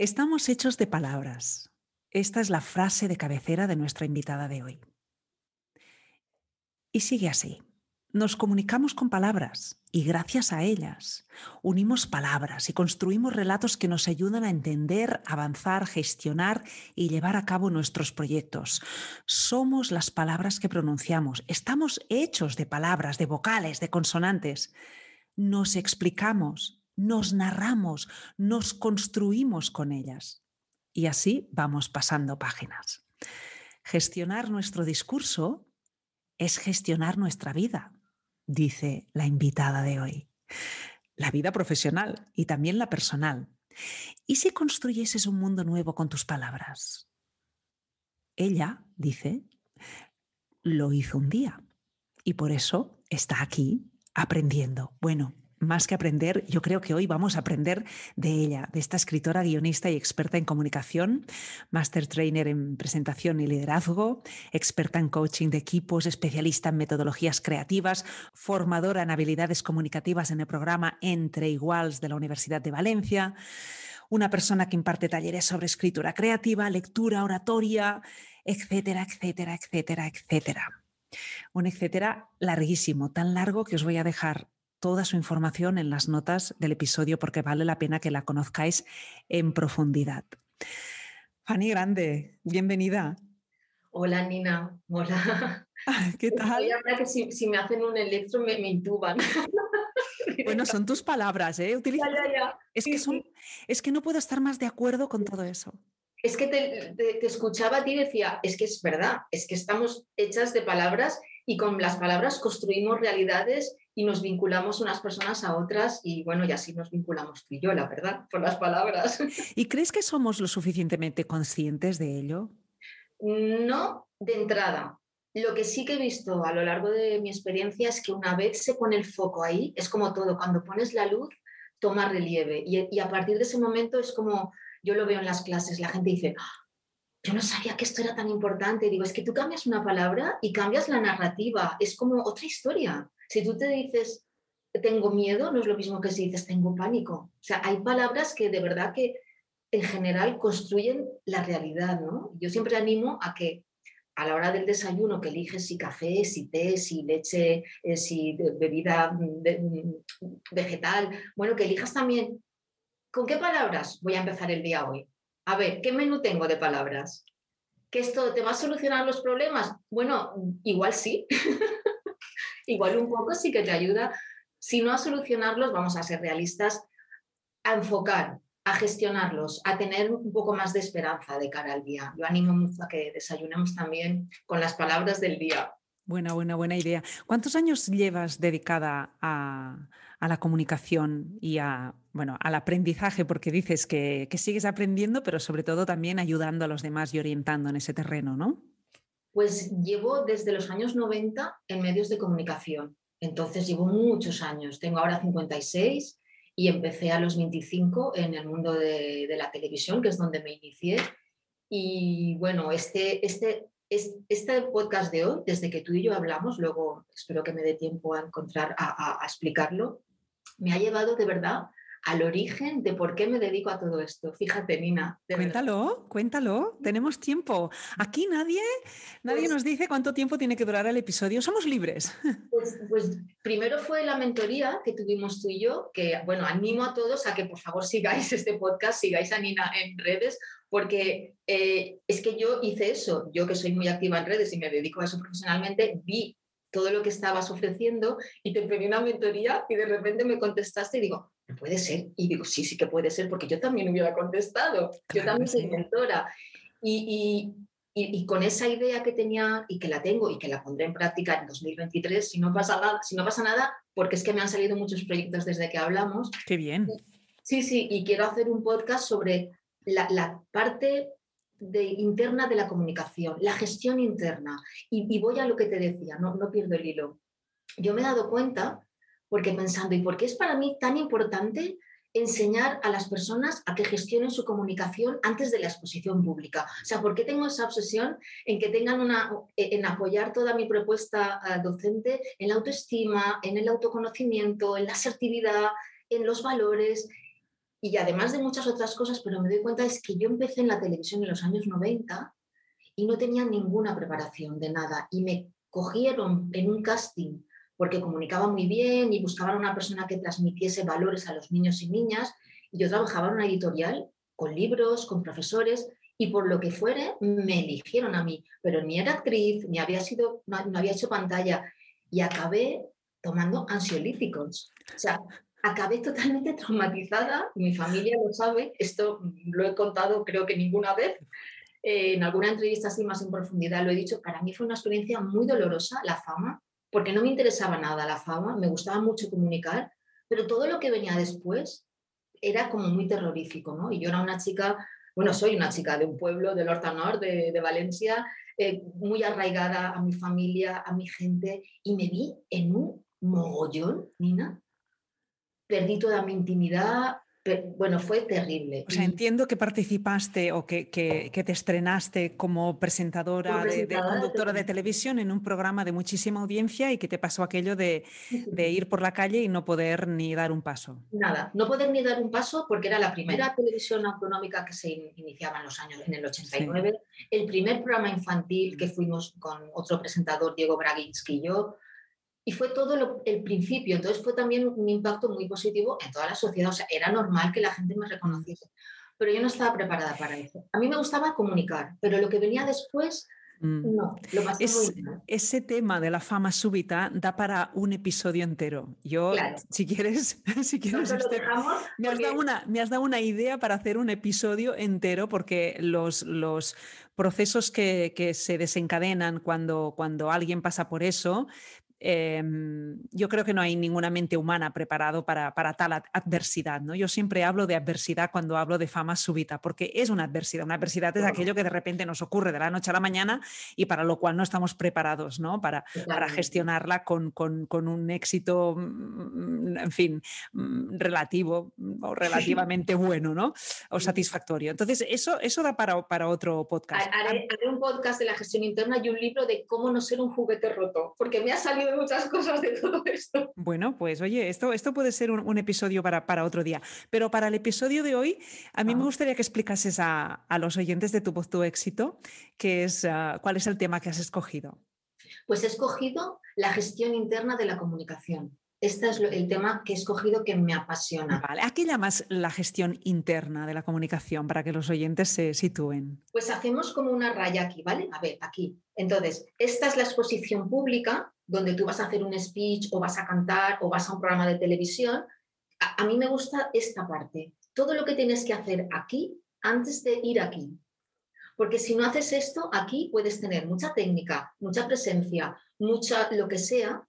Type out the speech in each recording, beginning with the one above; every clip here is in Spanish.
Estamos hechos de palabras. Esta es la frase de cabecera de nuestra invitada de hoy. Y sigue así. Nos comunicamos con palabras y gracias a ellas unimos palabras y construimos relatos que nos ayudan a entender, avanzar, gestionar y llevar a cabo nuestros proyectos. Somos las palabras que pronunciamos. Estamos hechos de palabras, de vocales, de consonantes. Nos explicamos nos narramos, nos construimos con ellas. Y así vamos pasando páginas. Gestionar nuestro discurso es gestionar nuestra vida, dice la invitada de hoy. La vida profesional y también la personal. ¿Y si construyeses un mundo nuevo con tus palabras? Ella, dice, lo hizo un día y por eso está aquí aprendiendo. Bueno, más que aprender, yo creo que hoy vamos a aprender de ella, de esta escritora, guionista y experta en comunicación, master trainer en presentación y liderazgo, experta en coaching de equipos, especialista en metodologías creativas, formadora en habilidades comunicativas en el programa Entre Iguals de la Universidad de Valencia, una persona que imparte talleres sobre escritura creativa, lectura, oratoria, etcétera, etcétera, etcétera, etcétera. Un etcétera larguísimo, tan largo que os voy a dejar toda su información en las notas del episodio porque vale la pena que la conozcáis en profundidad. Fanny Grande, bienvenida. Hola Nina, hola. ¿Qué tal? que si, me hacen un electro me, intuban. Bueno, son tus palabras, ¿eh? Es, que son... es que no puedo estar más de acuerdo con todo eso. Es que te, te, escuchaba a ti y decía, es que es verdad, es que estamos hechas de palabras y con las palabras construimos realidades y nos vinculamos unas personas a otras y bueno, y así nos vinculamos tú y yo, la verdad, por las palabras. ¿Y crees que somos lo suficientemente conscientes de ello? No, de entrada. Lo que sí que he visto a lo largo de mi experiencia es que una vez se pone el foco ahí, es como todo, cuando pones la luz, toma relieve y, y a partir de ese momento es como, yo lo veo en las clases, la gente dice, ah, yo no sabía que esto era tan importante. Digo, es que tú cambias una palabra y cambias la narrativa, es como otra historia. Si tú te dices, tengo miedo, no es lo mismo que si dices, tengo pánico. O sea, hay palabras que de verdad que en general construyen la realidad, ¿no? Yo siempre animo a que a la hora del desayuno que eliges si café, si té, si leche, eh, si bebida vegetal, bueno, que elijas también con qué palabras voy a empezar el día hoy. A ver, ¿qué menú tengo de palabras? ¿Que esto te va a solucionar los problemas? Bueno, igual sí. igual un poco sí que te ayuda, si no a solucionarlos, vamos a ser realistas, a enfocar, a gestionarlos, a tener un poco más de esperanza de cara al día. Yo animo mucho a que desayunemos también con las palabras del día. Buena, buena, buena idea. ¿Cuántos años llevas dedicada a, la comunicación y a, bueno, al aprendizaje? Porque dices que, que, sigues aprendiendo, pero sobre todo también ayudando a los demás y orientando en ese terreno, ¿no? Pues llevo desde los años 90 en medios de comunicación. Entonces llevo muchos años. Tengo ahora 56 y empecé a los 25 en el mundo de, la televisión, que es donde me inicié. Y bueno, este, este, este podcast de hoy, desde que tú y yo hablamos, luego espero que me dé tiempo a encontrar, a explicarlo, me ha llevado de verdad al origen de por qué me dedico a todo esto. Fíjate, Nina. Cuéntalo, cuéntalo, tenemos tiempo. Aquí nadie, nadie pues nos dice cuánto tiempo tiene que durar el episodio, somos libres. Pues, pues, primero fue la mentoría que tuvimos tú y yo, que bueno, animo a todos a que por favor sigáis este podcast, sigáis a Nina en redes, porque eh, es que yo hice eso, yo que soy muy activa en redes y me dedico a eso profesionalmente, vi todo lo que estabas ofreciendo y te pedí una mentoría y de repente me contestaste y digo, no puede ser. Y digo, sí, sí que puede ser porque yo también hubiera contestado. Yo también soy mentora. Y, y, con esa idea que tenía y que la tengo y que la pondré en práctica en 2023, si no pasa nada, si no pasa nada porque es que me han salido muchos proyectos desde que hablamos. Qué bien. Sí, sí, y quiero hacer un podcast sobre la, la parte de, interna de la comunicación, la gestión interna. Y, voy a lo que te decía, no, no pierdo el hilo. Yo me he dado cuenta, porque pensando, ¿y por qué es para mí tan importante enseñar a las personas a que gestionen su comunicación antes de la exposición pública. O sea, ¿por qué tengo esa obsesión en que tengan una, en apoyar toda mi propuesta eh, docente en la autoestima, en el autoconocimiento, en la asertividad, en los valores? y además de muchas otras cosas, pero me doy cuenta es que yo empecé en la televisión en los años 90 y no tenía ninguna preparación de nada y me cogieron en un casting porque comunicaba muy bien y buscaban una persona que transmitiese valores a los niños y niñas. Y yo trabajaba en una editorial con libros, con profesores y por lo que fuere me eligieron a mí, pero ni era actriz, ni había sido, no, había hecho pantalla. Y acabé tomando ansiolíticos. O sea, acabé totalmente traumatizada, mi familia lo sabe, esto lo he contado creo que ninguna vez, eh, en alguna entrevista así más en profundidad lo he dicho, para mí fue una experiencia muy dolorosa la fama, porque no me interesaba nada la fama, me gustaba mucho comunicar, pero todo lo que venía después era como muy terrorífico, ¿no? Y yo era una chica, bueno, soy una chica de un pueblo del Horta de, de Valencia, eh, muy arraigada a mi familia, a mi gente, y me vi en un mogollón, Nina, perdí toda mi intimidad, bueno, fue terrible. O sea, entiendo que participaste o que, te estrenaste como presentadora, de, conductora de, televisión. en un programa de muchísima audiencia y que te pasó aquello de, ir por la calle y no poder ni dar un paso. Nada, no poder ni dar un paso porque era la primera televisión autonómica que se iniciaba en los años, en el 89, el primer programa infantil que fuimos con otro presentador, Diego Braginski y yo, y fue todo el principio, entonces fue también un impacto muy positivo en toda la sociedad, o sea, era normal que la gente me reconociese, pero yo no estaba preparada para eso. A mí me gustaba comunicar, pero lo que venía después, mm. no, lo pasé muy mal. Ese tema de la fama súbita da para un episodio entero. Yo, si quieres, si quieres me, has dado una, me has dado una idea para hacer un episodio entero porque los, los procesos que, que, se desencadenan cuando, cuando alguien pasa por eso Em, yo creo que no hay ninguna mente humana preparado para, para, tal adversidad. ¿no? Yo siempre hablo de adversidad cuando hablo de fama súbita, porque es una adversidad. Una adversidad es aquello que de repente nos ocurre de la noche a la mañana y para lo cual no estamos preparados ¿no? para, para gestionarla con, con, con, un éxito, mm, en fin, mm, relativo o relativamente bueno ¿no? o satisfactorio. Entonces, eso, eso da para, para otro podcast. Haré, haré un podcast de la gestión interna y un libro de cómo no ser un juguete roto, porque me ha salido muchas cosas de todo esto. Bueno, pues oye, esto, esto puede ser un, episodio para, para, otro día. Pero para el episodio de hoy, a mí me ah. gustaría que explicases a, a, los oyentes de Tu Voz, Tu Éxito que es, ah, cuál es el tema que has escogido. Pues he escogido la gestión interna de la comunicación. Este es el tema que he escogido que me apasiona. Vale. ¿A qué llamas la gestión interna de la comunicación para que los oyentes se sitúen? Pues hacemos como una raya aquí, ¿vale? A ver, aquí. Entonces, esta es la exposición pública donde tú vas a hacer un speech o vas a cantar o vas a un programa de televisión. A, a mí me gusta esta parte. Todo lo que tienes que hacer aquí antes de ir aquí. Porque si no haces esto, aquí puedes tener mucha técnica, mucha presencia, mucha lo que sea,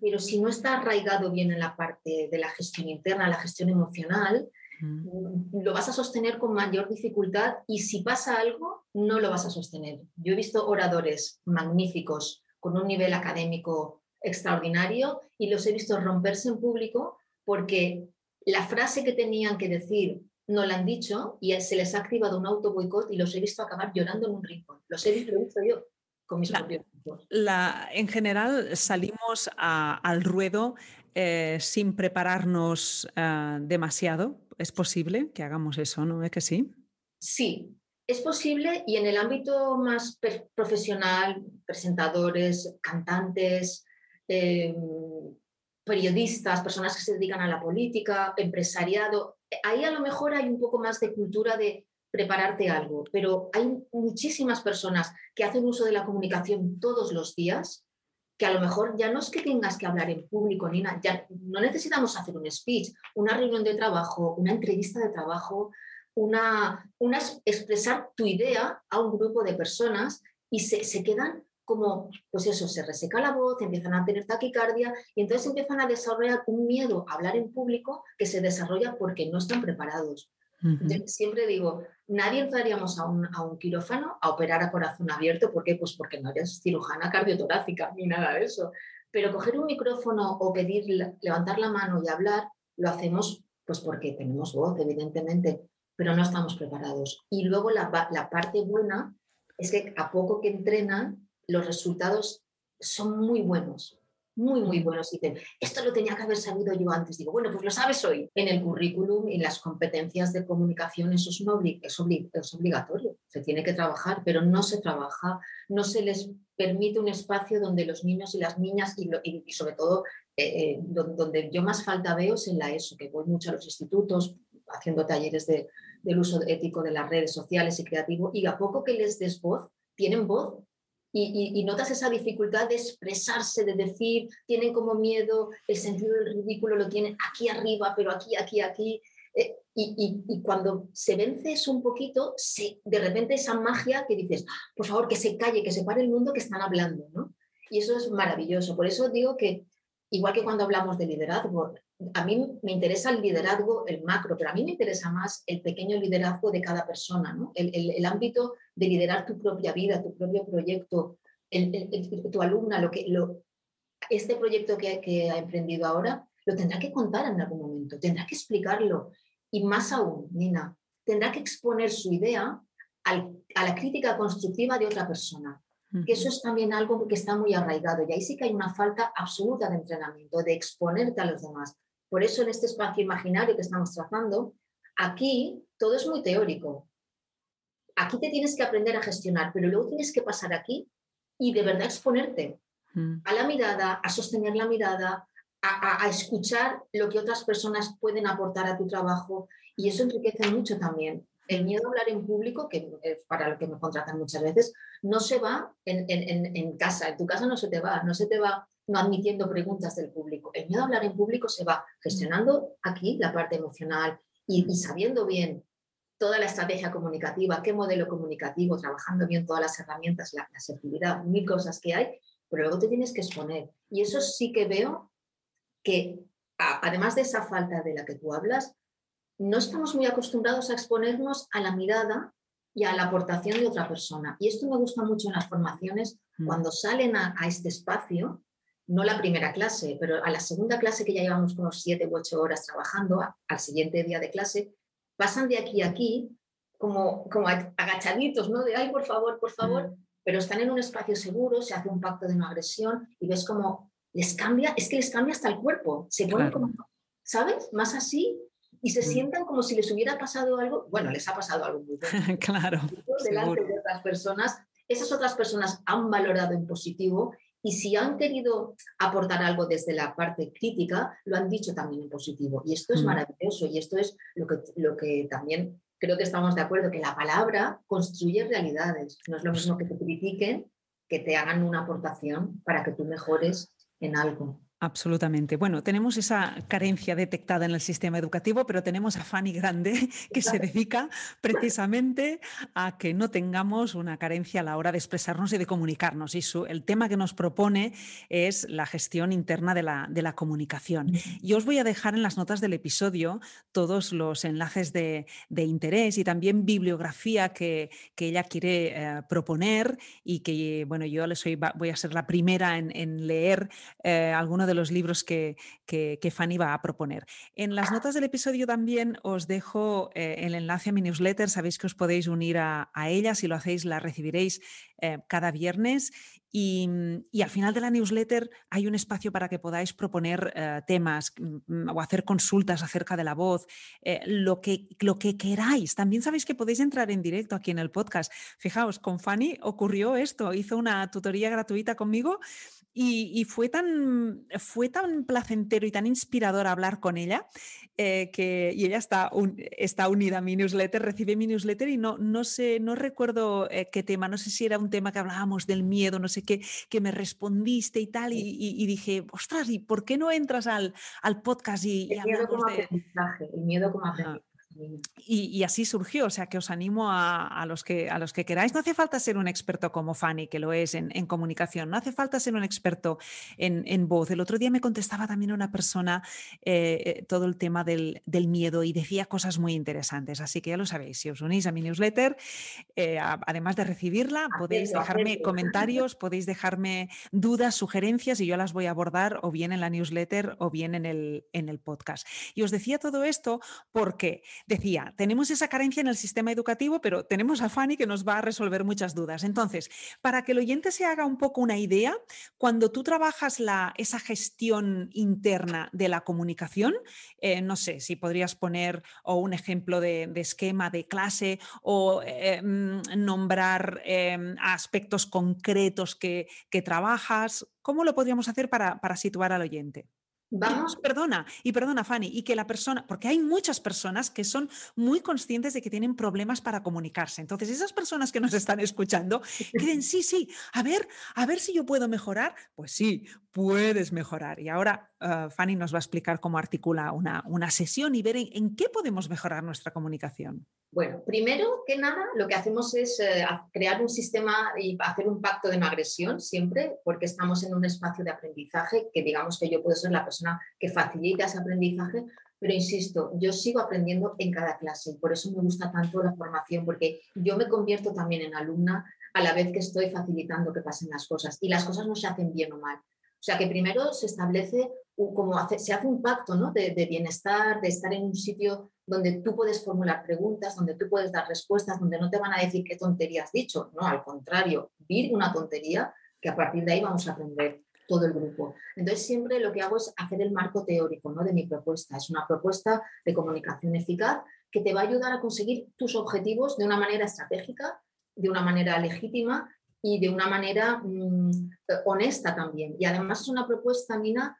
pero si no está arraigado bien en la parte de la gestión interna, la gestión emocional, mm, lo vas a sostener con mayor dificultad y si pasa algo, no lo vas a sostener. Yo he visto oradores magníficos con un nivel académico extraordinario y los he visto romperse en público porque la frase que tenían que decir no la han dicho y se les ha activado un auto boicot y los he visto acabar llorando en un rincón. Los he visto, yo con mis propios la, en general salimos al ruedo eh, sin prepararnos eh, demasiado. ¿Es posible que hagamos eso, no es que sí? Sí, es posible y en el ámbito más profesional, presentadores, cantantes, em, periodistas, personas que se dedican a la política, empresariado, ahí a lo mejor hay un poco más de cultura de prepararte algo, pero hay muchísimas personas que hacen uso de la comunicación todos los días que a lo mejor ya no es que tengas que hablar en público, Nina, ya no necesitamos hacer un speech, una reunión de trabajo, una entrevista de trabajo, una, una expresar tu idea a un grupo de personas y se, se quedan como, pues eso, se reseca la voz, empiezan a tener taquicardia y entonces empiezan a desarrollar un miedo a hablar en público que se desarrolla porque no están preparados. Siempre digo, nadie entraríamos a un, a un, quirófano a operar a corazón abierto. ¿Por qué? Pues porque no eres cirujana cardiotorácica ni nada de eso. Pero coger un micrófono o pedir, levantar la mano y hablar, lo hacemos pues porque tenemos voz, evidentemente, pero no estamos preparados. Y luego la, la parte buena es que a poco que entrenan, los resultados son muy buenos. Muy, muy buenos. Y dicen, esto lo tenía que haber sabido yo antes. Digo, bueno, pues lo sabes hoy. En el currículum y las competencias de comunicación eso es, es, obligatorio. Se tiene que trabajar, pero no se trabaja, no se les permite un espacio donde los niños y las niñas, y, sobre todo eh, eh, donde, yo más falta veo es en la ESO, que voy mucho a los institutos haciendo talleres de, del uso ético de las redes sociales y creativo, y a poco que les des voz, tienen voz y, notas esa dificultad de expresarse, de decir, tienen como miedo, el sentido del ridículo lo tienen aquí arriba, pero aquí, aquí, aquí. Eh, y, cuando se vence eso un poquito, de repente esa magia que dices, ah, por favor, que se calle, que se pare el mundo que están hablando, ¿no? Y eso es maravilloso. Por eso digo que, igual que cuando hablamos de liderazgo, a mí me interesa el liderazgo, el macro, pero a mí me interesa más el pequeño liderazgo de cada persona, ¿no? el, ámbito de liderar tu propia vida, tu propio proyecto, tu alumna, lo que, lo, este proyecto que, que, ha emprendido ahora, lo tendrá que contar en algún momento, tendrá que explicarlo. Y más aún, Nina, tendrá que exponer su idea a la crítica constructiva de otra persona. Que eso es también algo que está muy arraigado y ahí sí que hay una falta absoluta de entrenamiento, de exponerte a los demás. Por eso en este espacio imaginario que estamos trazando, aquí todo es muy teórico. Aquí te tienes que aprender a gestionar, pero luego tienes que pasar aquí y de verdad exponerte mm. a la mirada, a sostener la mirada, a, escuchar lo que otras personas pueden aportar a tu trabajo y eso enriquece mucho también. El miedo a hablar en público, que es para lo que me contratan muchas veces, no se va en, en casa, en tu casa no se te va, no se te va no admitiendo preguntas del público. El miedo a hablar en público se va gestionando aquí la parte emocional y, sabiendo bien toda la estrategia comunicativa, qué modelo comunicativo, trabajando bien todas las herramientas, la, asertividad, mil cosas que hay, pero luego te tienes que exponer. Y eso sí que veo que, además de esa falta de la que tú hablas, no estamos muy acostumbrados a exponernos a la mirada y a la aportación de otra persona. Y esto me gusta mucho en las formaciones, mm. cuando salen a este espacio, no la primera clase, pero a la segunda clase que ya llevamos como siete u ocho horas trabajando, al siguiente día de clase, pasan de aquí a aquí como, como agachaditos, ¿no? De, ay, por favor, por favor, pero están en un espacio seguro, se hace un pacto de no agresión y ves como les cambia, es que les cambia hasta el cuerpo, se ponen como, ¿sabes? Más así y se sientan como si les hubiera pasado algo, bueno, les ha pasado algo muy bueno. claro. Delante de otras personas, esas otras personas han valorado en positivo y si han querido aportar algo desde la parte crítica, lo han dicho también en positivo. Y esto es mm. maravilloso y esto es lo que, lo que también creo que estamos de acuerdo, que la palabra construye realidades. No es lo mismo que te critiquen, que te hagan una aportación para que tú mejores en algo. Absolutamente. Bueno, tenemos esa carencia detectada en el sistema educativo, pero tenemos a Fanny Grande que se dedica precisamente a que no tengamos una carencia a la hora de expresarnos y de comunicarnos. Y su, el tema que nos propone es la gestión interna de la, de la comunicación. Y os voy a dejar en las notas del episodio todos los enlaces de, de interés y también bibliografía que, que ella quiere eh, proponer y que, bueno, yo les soy, voy a ser la primera en, en leer eh, algunos de los libros que, que, Fanny va a proponer. En las notas del episodio también os dejo eh, el enlace a mi newsletter. Sabéis que os podéis unir a, ella. Si lo hacéis, la recibiréis eh, cada viernes. Y, al final de la newsletter hay un espacio para que podáis proponer eh, temas mm, o hacer consultas acerca de la voz, lo, que, lo que queráis. También sabéis que podéis entrar en directo aquí en el podcast. Fijaos, con Fanny ocurrió esto. Hizo una tutoría gratuita conmigo y, fue, tan, fue tan placentero y tan inspirador hablar con ella eh, que, y ella está, está unida a mi newsletter, recibe mi newsletter y no, no sé, no recuerdo eh, qué tema, no sé si era un tema que hablábamos del miedo, no sé qué, que me respondiste y tal, y, dije, ostras, ¿y por qué no entras al, al podcast y, el miedo como aprendizaje, el miedo como aprendizaje. Y, así surgió, o sea que os animo a, los que, a los que queráis. No hace falta ser un experto como Fanny, que lo es en, comunicación, no hace falta ser un experto en, voz. El otro día me contestaba también una persona eh, eh, todo el tema del, miedo y decía cosas muy interesantes. Así que ya lo sabéis, si os unís a mi newsletter, eh, además de recibirla, podéis dejarme comentarios, podéis dejarme dudas, sugerencias y yo las voy a abordar o bien en la newsletter o bien en el, en el podcast. Y os decía todo esto porque decía, tenemos esa carencia en el sistema educativo, pero tenemos a Fanny que nos va a resolver muchas dudas. Entonces, para que el oyente se haga un poco una idea, cuando tú trabajas la, esa gestión interna de la comunicación, eh, no sé si podrías poner o un ejemplo de, esquema de clase o eh, mm, nombrar em, aspectos concretos que, trabajas, ¿cómo lo podríamos hacer para situar al oyente? Vamos. perdona, y perdona, Fanny, y que la persona, porque hay muchas personas que son muy conscientes de que tienen problemas para comunicarse. Entonces, esas personas que nos están escuchando creen, sí, sí, a ver, a ver si yo puedo mejorar. Pues sí, puedes mejorar. Y ahora uh, Fanny nos va a explicar cómo articula una, una sesión y ver en qué podemos mejorar nuestra comunicación. Bueno, primero que nada, lo que hacemos es eh, crear un sistema y hacer un pacto de no agresión siempre, porque estamos en un espacio de aprendizaje, que digamos que yo puedo ser la persona que facilita ese aprendizaje, pero insisto, yo sigo aprendiendo en cada clase, por eso me gusta tanto la formación, porque yo me convierto también en alumna a la vez que estoy facilitando que pasen las cosas, y las cosas no se hacen bien o mal. O sea que primero se establece como se hace un pacto ¿no? de, bienestar, de estar en un sitio donde tú puedes formular preguntas, donde tú puedes dar respuestas, donde no te van a decir qué tontería has dicho. No, al contrario, vir una tontería que a partir de ahí vamos a aprender todo el grupo. Entonces, siempre lo que hago es hacer el marco teórico ¿no? de mi propuesta. Es una propuesta de comunicación eficaz que te va a ayudar a conseguir tus objetivos de una manera estratégica, de una manera legítima y de una manera mm, honesta también. Y además es una propuesta, Nina,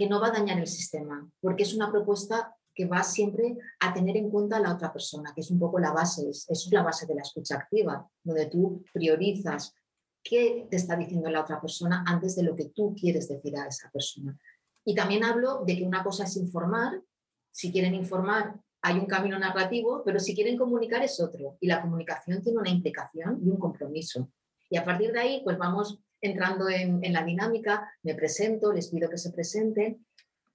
que no va a dañar el sistema, porque es una propuesta que va siempre a tener en cuenta a la otra persona, que es un poco la base, eso es la base de la escucha activa, donde tú priorizas qué te está diciendo la otra persona antes de lo que tú quieres decir a esa persona. Y también hablo de que una cosa es informar, si quieren informar hay un camino narrativo, pero si quieren comunicar es otro. Y la comunicación tiene una implicación y un compromiso. Y a partir de ahí, pues vamos entrando en, la dinámica, me presento, les pido que se presenten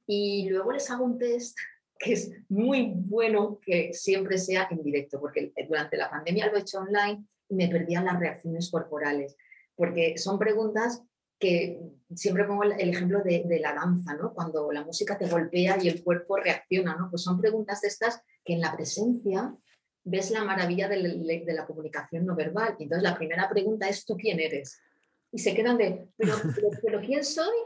y luego les hago un test que es muy bueno que siempre sea en directo, porque durante la pandemia lo he hecho online y me perdían las reacciones corporales, porque son preguntas que siempre pongo el ejemplo de, la danza, ¿no? Cuando la música te golpea y el cuerpo reacciona, ¿no? Pues son preguntas de estas que en la presencia ves la maravilla de, la comunicación no verbal. Entonces la primera pregunta es, ¿tú quién eres? Y se quedan de, pero, pero ¿quién soy?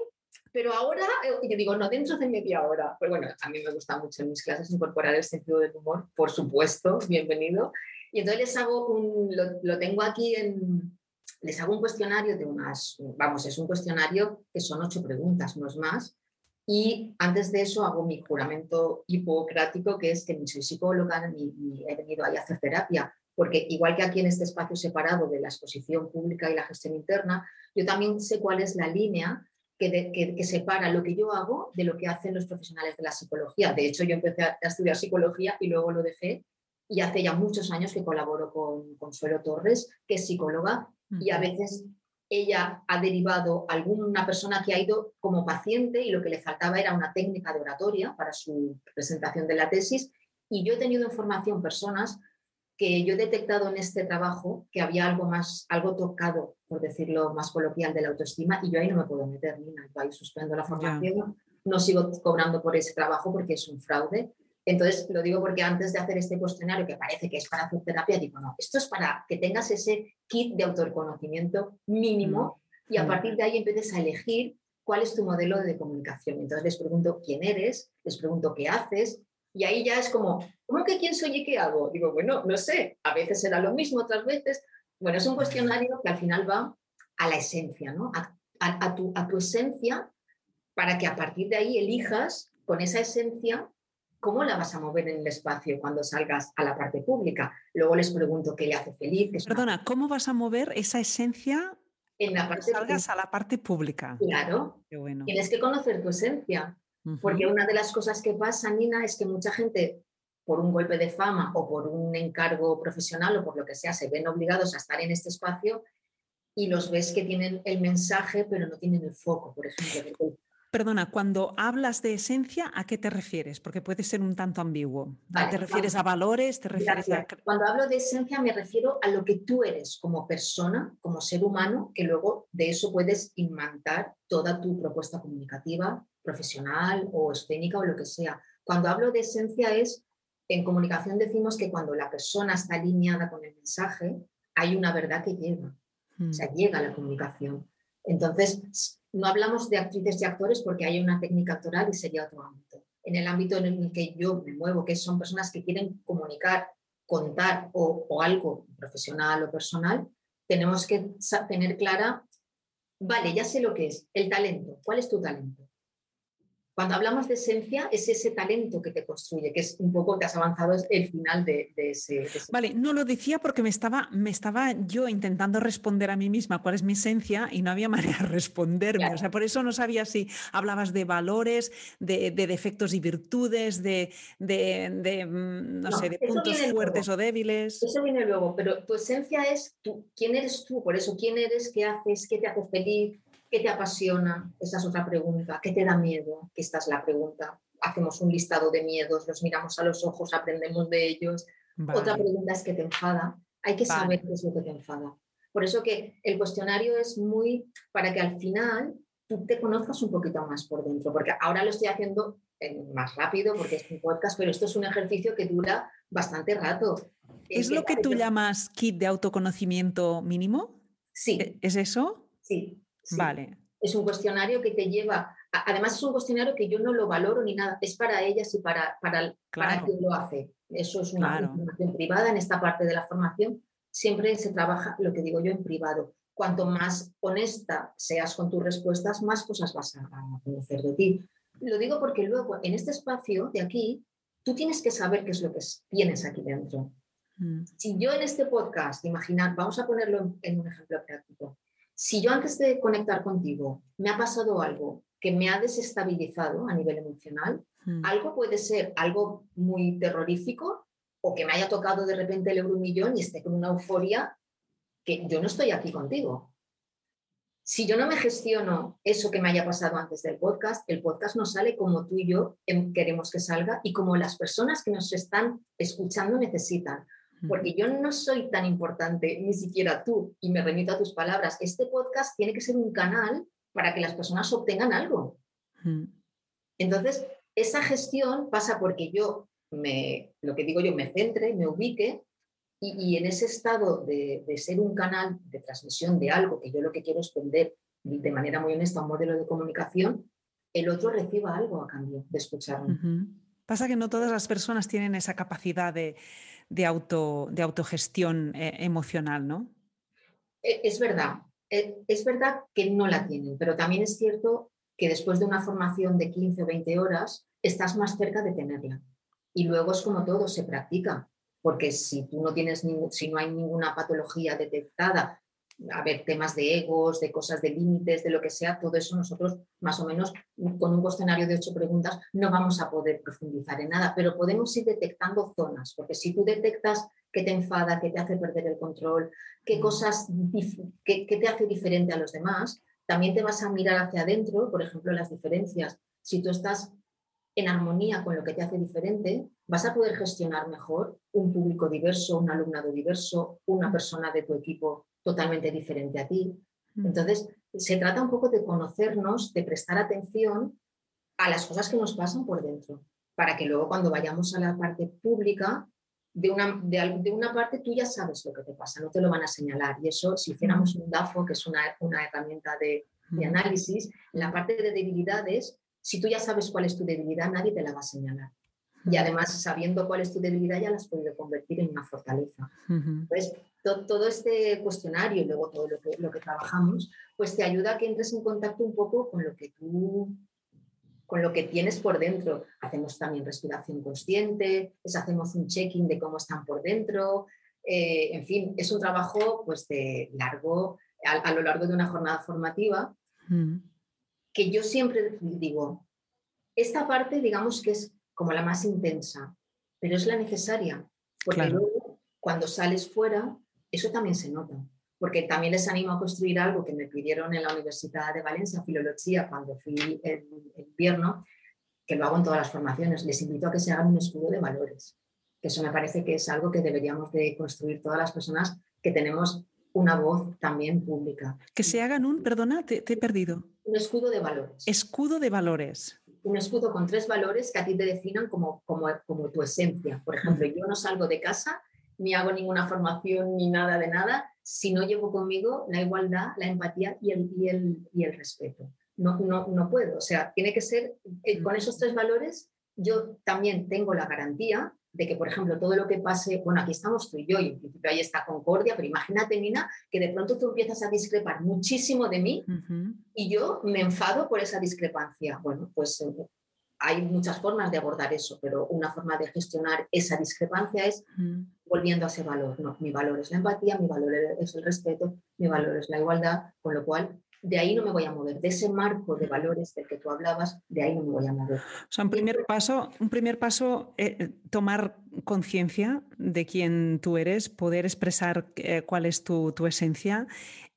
Pero ahora, yo digo, no, dentro de media hora. Pues bueno, a mí me gusta mucho en mis clases incorporar el sentido del humor, por supuesto, bienvenido. Y entonces les hago un, lo, tengo aquí en, les hago un cuestionario de unas, vamos, es un cuestionario que son ocho preguntas, no es más. Y antes de eso hago mi juramento hipocrático, que es que ni soy psicóloga ni, he venido ahí a hacer terapia, porque igual que aquí en este espacio separado de la exposición pública y la gestión interna, yo también sé cuál es la línea que, separa lo que yo hago de lo que hacen los profesionales de la psicología. De hecho, yo empecé a estudiar psicología y luego lo dejé y hace ya muchos años que colaboro con Consuelo Torres, que es psicóloga, y a veces ella ha derivado a alguna persona que ha ido como paciente y lo que le faltaba era una técnica de oratoria para su presentación de la tesis. Y yo he tenido en formación personas que yo he detectado en este trabajo que había algo más, algo tocado, por decirlo más coloquial, de la autoestima y yo ahí no me puedo meter, ni yo ahí suspendo la formación, no sigo cobrando por ese trabajo porque es un fraude. Entonces, lo digo porque antes de hacer este cuestionario, que parece que es para hacer terapia, digo, no, esto es para que tengas ese kit de autoconocimiento mínimo y a partir de ahí empieces a elegir cuál es tu modelo de comunicación. Entonces les pregunto quién eres, les pregunto qué haces, y ahí ya es como, ¿cómo que quién soy y qué hago? Digo, bueno, no sé, a veces será lo mismo, otras veces. Bueno, es un cuestionario que al final va a la esencia, ¿no? A, tu, a tu esencia para que a partir de ahí elijas con esa esencia cómo la vas a mover en el espacio cuando salgas a la parte pública. Luego les pregunto qué le hace feliz. Perdona, ¿cómo vas a mover esa esencia en la parte salgas a la parte pública? Claro. Tienes que conocer tu esencia. Porque una de las cosas que pasa, Nina, es que mucha gente, por un golpe de fama o por un encargo profesional o por lo que sea, se ven obligados a estar en este espacio y los ves que tienen el mensaje, pero no tienen el foco, por ejemplo. Perdona, cuando hablas de esencia, ¿a qué te refieres? Porque puede ser un tanto ambiguo. ¿Te refieres a valores? ¿Te refieres a... Cuando hablo de esencia me refiero a lo que tú eres como persona, como ser humano, que luego de eso puedes imantar toda tu propuesta comunicativa, profesional o escénica o lo que sea. Cuando hablo de esencia es en comunicación decimos que cuando la persona está alineada con el mensaje, hay una verdad que llega, o sea, mm. llega la comunicación. Entonces, no hablamos de actrices y actores porque hay una técnica actoral y sería otro ámbito. En el ámbito en el que yo me muevo, que son personas que quieren comunicar, contar o, o algo profesional o personal, tenemos que tener clara, vale, ya sé lo que es, el talento. ¿Cuál es tu talento? Cuando hablamos de esencia, es ese talento que te construye, que es un poco que has avanzado es el final de, ese, Vale, no lo decía porque me estaba, me estaba yo intentando responder a mí misma cuál es mi esencia y no había manera de responderme. O sea, por eso no sabía si hablabas de valores, de, defectos y virtudes, de, de mm, no, sé, de puntos fuertes o débiles. Eso viene luego, pero tu esencia es tú, quién eres tú, por eso, quién eres, qué haces, qué te hace feliz, ¿Qué te apasiona? Esa es otra pregunta. ¿Qué te da miedo? Que esta es la pregunta. Hacemos un listado de miedos, los miramos a los ojos, aprendemos de ellos. Otra pregunta es ¿qué te enfada? Hay que saber qué es lo que te enfada. Por eso que el cuestionario es muy para que al final tú te conozcas un poquito más por dentro, porque ahora lo estoy haciendo más rápido porque es un podcast, pero esto es un ejercicio que dura bastante rato. ¿Es lo que tú llamas kit de autoconocimiento mínimo? Sí. ¿E-, ¿Es eso? Sí. Vale. Es un cuestionario que te lleva, además es un cuestionario que yo no lo valoro ni nada, es para ellas y para, para, para quien lo hace. Eso es una información privada en esta parte de la formación. Siempre se trabaja, lo que digo yo, en privado. Cuanto más honesta seas con tus respuestas, más cosas vas a, conocer de ti. Lo digo porque luego en este espacio de aquí, tú tienes que saber qué es lo que tienes aquí dentro. Mm. Si yo en este podcast, imaginar, vamos a ponerlo en un ejemplo práctico, si yo antes de conectar contigo me ha pasado algo que me ha desestabilizado a nivel emocional, hmm. algo puede ser algo muy terrorífico o que me haya tocado de repente el euromillón y esté con una euforia que yo no estoy aquí contigo. Si yo no me gestiono eso que me haya pasado antes del podcast, el podcast no sale como tú y yo queremos que salga y como las personas que nos están escuchando necesitan porque yo no soy tan importante, ni siquiera tú, y me remito a tus palabras. Este podcast tiene que ser un canal para que las personas obtengan algo. Entonces, esa gestión pasa porque yo me, lo que digo yo, me centre, me ubique y, en ese estado de, ser un canal de transmisión de algo que yo lo que quiero es vender de manera muy honesta un modelo de comunicación, el otro reciba algo a cambio de escucharme. Pasa que no todas las personas tienen esa capacidad de, auto, de autogestión eh, emocional, ¿no? E, es verdad, e, es verdad que no la tienen, pero también es cierto que después de una formación de 15 o 20 horas estás más cerca de tenerla. Y luego es como todo, se practica, porque si tú no tienes si no hay ninguna patología detectada a ver, temas de egos, de cosas de límites, de lo que sea, todo eso nosotros más o menos con un cuestionario de ocho preguntas no vamos a poder profundizar en nada, pero podemos ir detectando zonas, porque si tú detectas que te enfada, que te hace perder el control, qué mm. cosas, qué, te hace diferente a los demás, también te vas a mirar hacia adentro, por ejemplo, las diferencias. Si tú estás en armonía con lo que te hace diferente, vas a poder gestionar mejor un público diverso, un alumnado diverso, una mm. persona de tu equipo totalmente diferente a ti. Mm. Entonces, se trata un poco de conocernos, de prestar atención a las cosas que nos pasan por dentro, para que luego cuando vayamos a la parte pública, de una, de, una parte tú ya sabes lo que te pasa, no te lo van a señalar. Y eso, si hiciéramos mm. un DAFO, que es una, una herramienta de, de mm. análisis, en la parte de debilidades, si tú ya sabes cuál es tu debilidad, nadie te la va a señalar. Y además, sabiendo cuál es tu debilidad, ya la has podido convertir en una fortaleza. Entonces, todo este cuestionario y luego todo lo que, lo que trabajamos, pues te ayuda a que entres en contacto un poco con lo que tú con lo que tienes por dentro. Hacemos también respiración consciente, hacemos un check-in de cómo están por dentro. Eh, en fin, es un trabajo pues de largo, a, lo largo de una jornada formativa, que yo siempre digo, esta parte digamos que es como la más intensa, pero es la necesaria, porque luego cuando sales fuera eso también se nota, porque también les animo a construir algo que me pidieron en la Universidad de Valencia, Filología, cuando fui en, invierno, que lo hago en todas las formaciones, les invito a que se hagan un escudo de valores, que eso me parece que es algo que deberíamos de construir todas las personas que tenemos una voz también pública. Que se hagan un, perdona, te, he perdido. Un escudo de valores. Escudo de valores. un escudo con tres valores que a ti te definan como, como, como tu esencia. Por ejemplo, yo no salgo de casa ni hago ninguna formación ni nada de nada si no llevo conmigo la igualdad, la empatía y el, y el, y el respeto. No, no, no puedo. O sea, tiene que ser, eh, con esos tres valores, yo también tengo la garantía de que, por ejemplo, todo lo que pase, bueno, aquí estamos tú y yo, y en principio hay esta concordia, pero imagínate, Nina, que de pronto tú empiezas a discrepar muchísimo de mí y yo me enfado por esa discrepancia. Bueno, pues eh, hay muchas formas de abordar eso, pero una forma de gestionar esa discrepancia es volviendo a ese valor. No, mi valor es la empatía, mi valor es el respeto, mi valor es la igualdad, con lo cual de ahí no me voy a mover, de ese marco de valores del que tú hablabas, de ahí no me voy a mover. O sea, un primer paso, un primer paso eh, tomar conciencia de quién tú eres, poder expresar eh, cuál es tu, tu esencia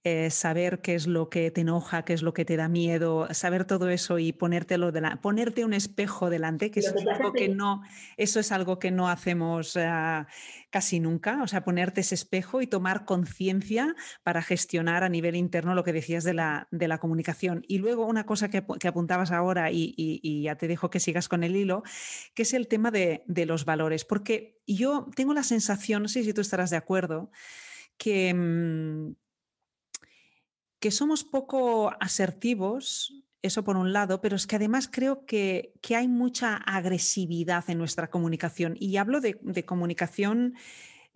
eh, saber qué es lo que te enoja, qué es lo que te da miedo, saber todo eso y ponértelo de ponerte un espejo delante, que, eso, es algo que no, eso es algo que no hacemos ah, casi nunca, o sea, ponerte ese espejo y tomar conciencia para gestionar a nivel interno lo que decías de la, de la comunicación. Y luego una cosa que, apuntabas ahora y, ya te dejo que sigas con el hilo, que es el tema de, de los valores, porque yo tengo la sensación, no sé si tú estarás de acuerdo, que mm, que somos poco asertivos, eso por un lado, pero es que además creo que, hay mucha agresividad en nuestra comunicación. Y hablo de, de comunicación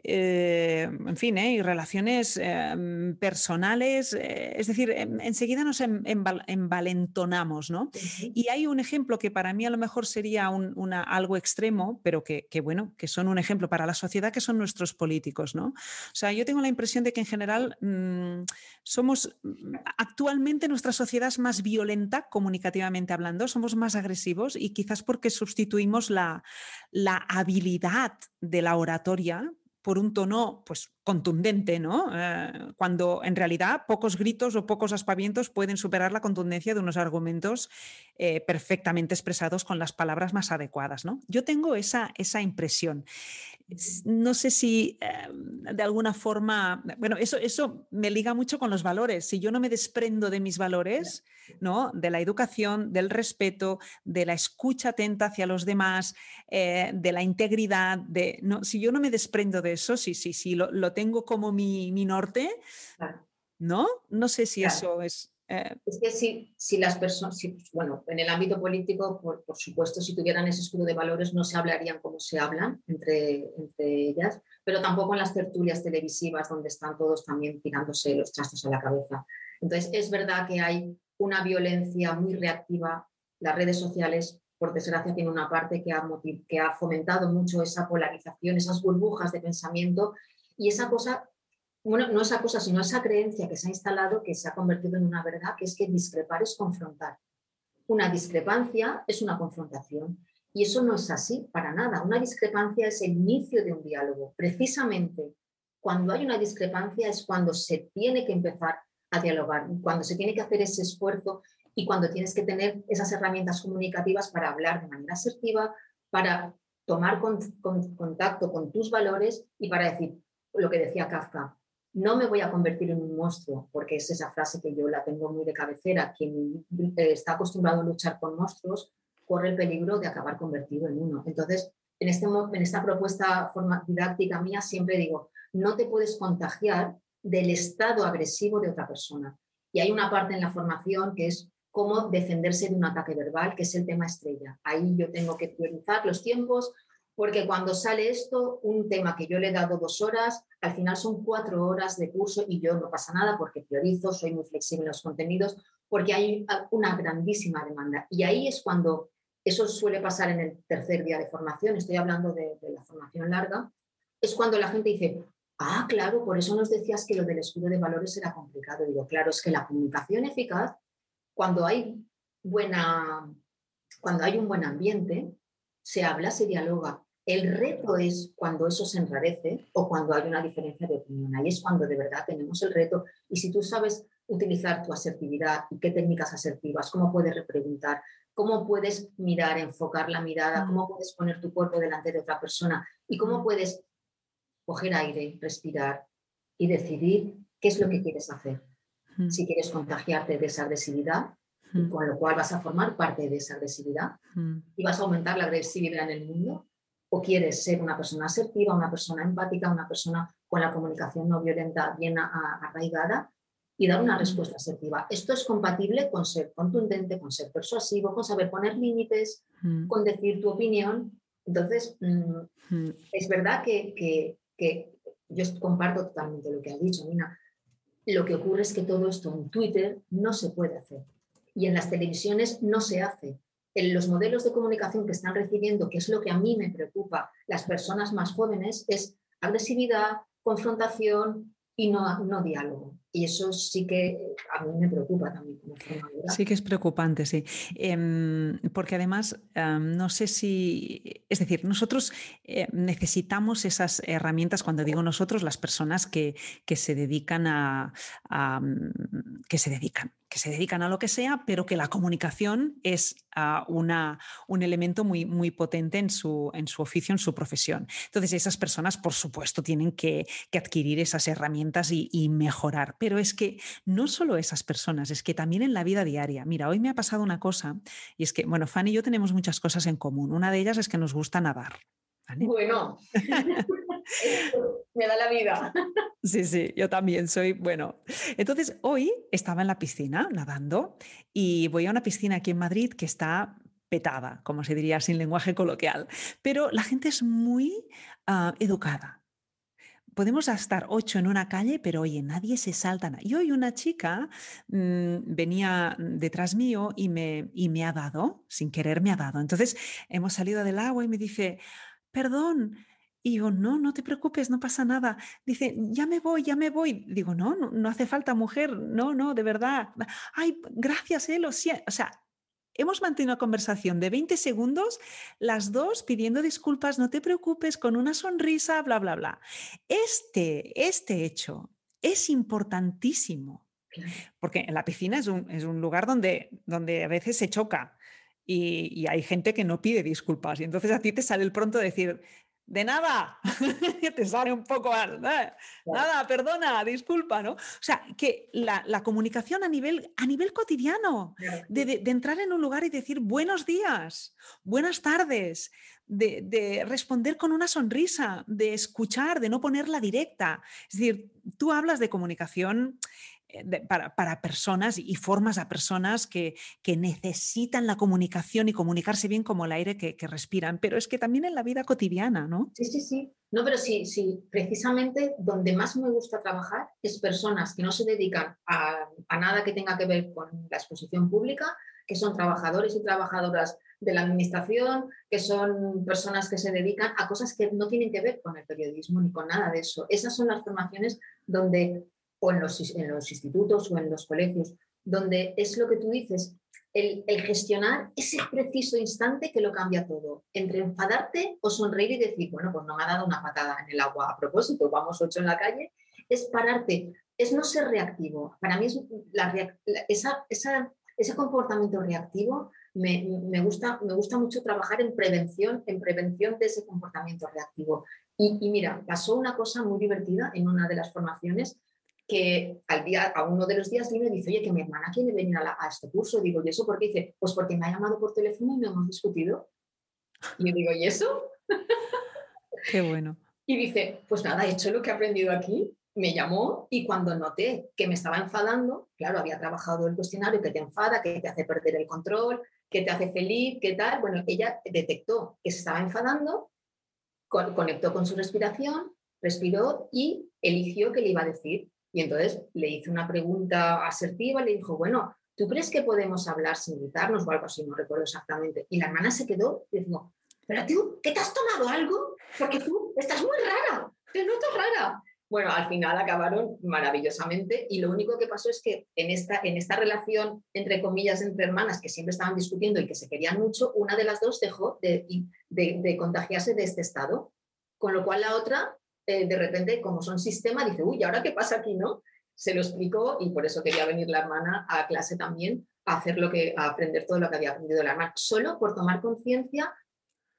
eh, en fin, ¿eh? y relaciones em, personales, eh, es decir, enseguida nos em, envalentonamos, ¿no? Y hay un ejemplo que para mí a lo mejor sería una, algo extremo, pero que, bueno, que son un ejemplo para la sociedad, que son nuestros políticos, ¿no? O sea, yo tengo la impresión de que en general mm, somos, mm, actualmente nuestra sociedad es más violenta comunicativamente hablando, somos más agresivos y quizás porque sustituimos la, la habilidad de la oratoria por un tono pues, contundente, ¿no? Eh, cuando en realidad pocos gritos o pocos aspavientos pueden superar la contundencia de unos argumentos eh, perfectamente expresados con las palabras más adecuadas. ¿no? Yo tengo esa, esa impresión. No sé si eh, de alguna forma, bueno, eso, eso me liga mucho con los valores. Si yo no me desprendo de mis valores, ¿no? de la educación, del respeto, de la escucha atenta hacia los demás, de la integridad, de, no, si yo no me desprendo de eso, sí, sí, sí, lo, lo tengo como mi, mi norte, ¿no? No sé si eso es... Eh, es que si, si las personas, bueno, en el ámbito político, por, por, supuesto, si tuvieran ese escudo de valores no se hablarían como se hablan entre, entre ellas, pero tampoco en las tertulias televisivas donde están todos también tirándose los trastos a la cabeza. Entonces, es verdad que hay una violencia muy reactiva. Las redes sociales, por desgracia, tienen una parte que ha, que ha fomentado mucho esa polarización, esas burbujas de pensamiento y esa cosa, bueno, no esa cosa, sino esa creencia que se ha instalado, que se ha convertido en una verdad, que es que discrepar es confrontar. Una discrepancia es una confrontación. Y eso no es así para nada. Una discrepancia es el inicio de un diálogo. Precisamente cuando hay una discrepancia es cuando se tiene que empezar a dialogar, cuando se tiene que hacer ese esfuerzo y cuando tienes que tener esas herramientas comunicativas para hablar de manera asertiva, para tomar contacto con tus valores y para decir, lo que decía Kafka, no me voy a convertir en un monstruo, porque es esa frase que yo la tengo muy de cabecera, quien eh, está acostumbrado a luchar con monstruos corre el peligro de acabar convertido en uno. Entonces, en, este, en esta propuesta forma didáctica mía siempre digo, no te puedes contagiar del estado agresivo de otra persona. Y hay una parte en la formación que es cómo defenderse de un ataque verbal, que es el tema estrella. Ahí yo tengo que priorizar los tiempos, porque cuando sale esto, un tema que yo le he dado dos horas, al final son cuatro horas de curso y yo no pasa nada porque priorizo, soy muy flexible en los contenidos, porque hay una grandísima demanda. Y ahí es cuando eso suele pasar en el tercer día de formación, estoy hablando de, la formación larga, es cuando la gente dice, ah, claro, por eso nos decías que lo del escudo de valores era complicado. digo, claro, es que la comunicación eficaz, cuando hay, buena, cuando hay un buen ambiente, se habla, se dialoga, el reto es cuando eso se enrarece o cuando hay una diferencia de opinión. Ahí es cuando de verdad tenemos el reto. Y si tú sabes utilizar tu asertividad y qué técnicas asertivas, cómo puedes repreguntar, cómo puedes mirar, enfocar la mirada, cómo puedes poner tu cuerpo delante de otra persona y cómo puedes coger aire, respirar y decidir qué es lo que quieres hacer. Si quieres contagiarte de esa agresividad y con lo cual vas a formar parte de esa agresividad y vas a aumentar la agresividad en el mundo. O quieres ser una persona asertiva, una persona empática, una persona con la comunicación no violenta bien arraigada y dar una respuesta asertiva. Esto es compatible con ser contundente, con ser persuasivo, con saber poner límites, con decir tu opinión. Entonces, mm, es verdad que, que, que, yo comparto totalmente lo que ha dicho, Nina. Lo que ocurre es que todo esto en Twitter no se puede hacer y en las televisiones no se hace. En los modelos de comunicación que están recibiendo, que es lo que a mí me preocupa, las personas más jóvenes, es agresividad, confrontación y no, no diálogo. Y eso sí que a mí me preocupa también como Sí que es preocupante, sí. Em, porque además, no sé si, es decir, nosotros eh, necesitamos esas herramientas, cuando digo nosotros, las personas que, que se dedican a, que se dedican que se dedican a lo que sea, pero que la comunicación es ah, una, un elemento muy, muy potente en su, en su oficio, en su profesión. Entonces, esas personas, por supuesto, tienen que, adquirir esas herramientas y, y, mejorar. Pero es que no solo esas personas, es que también en la vida diaria. Mira, hoy me ha pasado una cosa, y es que, bueno, Fanny y yo tenemos muchas cosas en común. Una de ellas es que nos gusta nadar. Bueno, me da la vida. Sí, sí, yo también soy, bueno. Entonces, hoy estaba en la piscina nadando y voy a una piscina aquí en Madrid que está petada, como se diría sin lenguaje coloquial, pero la gente es muy ah, educada. Podemos estar ocho en una calle, pero oye, nadie se salta. Y hoy una chica mm, venía detrás mío y me, y me ha dado, sin querer me ha dado. Entonces hemos salido del agua y me dice, perdón. Y digo, no, no te preocupes, no pasa nada. Dice, ya me voy, ya me voy. Digo, no, no, hace falta mujer, no, no, de verdad. Ay, gracias, Elo. Sí. O sea, hemos mantenido una conversación de 20 segundos, las dos pidiendo disculpas, no te preocupes, con una sonrisa, bla, bla, bla. Este, este hecho es importantísimo, porque en la piscina es un, es un lugar donde, donde a veces se choca y, hay gente que no pide disculpas. Y entonces a ti te sale el pronto decir, de nada, te sale un poco mal, nada, perdona, disculpa, ¿no? O sea, que la, comunicación a nivel, a nivel cotidiano, de, entrar en un lugar y decir buenos días, buenas tardes, de, de, responder con una sonrisa, de escuchar, de no ponerla directa. Es decir, tú hablas de comunicación eh, para, personas y formas a personas que, que, necesitan la comunicación y comunicarse bien como el aire que, respiran, pero es que también en la vida cotidiana, ¿no? Sí, sí, sí. No, pero sí, sí, precisamente donde más me gusta trabajar es personas que no se dedican a, a nada que tenga que ver con la exposición pública, que son trabajadores y trabajadoras de la administración, que son personas que se dedican a cosas que no tienen que ver con el periodismo ni con nada de eso. Esas son las formaciones donde o en los, en los institutos o en los colegios, donde es lo que tú dices, el, el, gestionar ese preciso instante que lo cambia todo, entre enfadarte o sonreír y decir, bueno, pues no me ha dado una patada en el agua a propósito, vamos ocho en la calle, es pararte, es no ser reactivo. Para mí es la, esa, esa, ese comportamiento reactivo me, me, gusta, me gusta mucho trabajar en prevención, en prevención de ese comportamiento reactivo. Y, y mira, pasó una cosa muy divertida en una de las formaciones que al día, a uno de los días me dice, oye, que mi hermana quiere venir a, este curso. Digo, ¿y eso por qué? Dice, pues porque me ha llamado por teléfono y no hemos discutido. Y yo digo, ¿y eso? Qué bueno. Y dice, pues nada, he hecho lo que he aprendido aquí. Me llamó y cuando noté que me estaba enfadando, claro, había trabajado el cuestionario que te enfada, que te hace perder el control, que te hace feliz, qué tal. Bueno, ella detectó que se estaba enfadando, conectó con su respiración, respiró y eligió qué le iba a decir. Y entonces le hice una pregunta asertiva, le dijo, bueno, ¿tú crees que podemos hablar sin gritarnos o algo así? No recuerdo exactamente. Y la hermana se quedó y dijo, pero tú, ¿qué te has tomado algo? Porque tú estás muy rara, te noto rara. Bueno, al final acabaron maravillosamente y lo único que pasó es que en esta, en esta relación, entre comillas, entre hermanas que siempre estaban discutiendo y que se querían mucho, una de las dos dejó de, de, de contagiarse de este estado, con lo cual la otra eh, de repente, como son sistema, dice, uy, ¿ahora qué pasa aquí? no? Se lo explicó y por eso quería venir la hermana a clase también a hacer lo que, a aprender todo lo que había aprendido la hermana, solo por tomar conciencia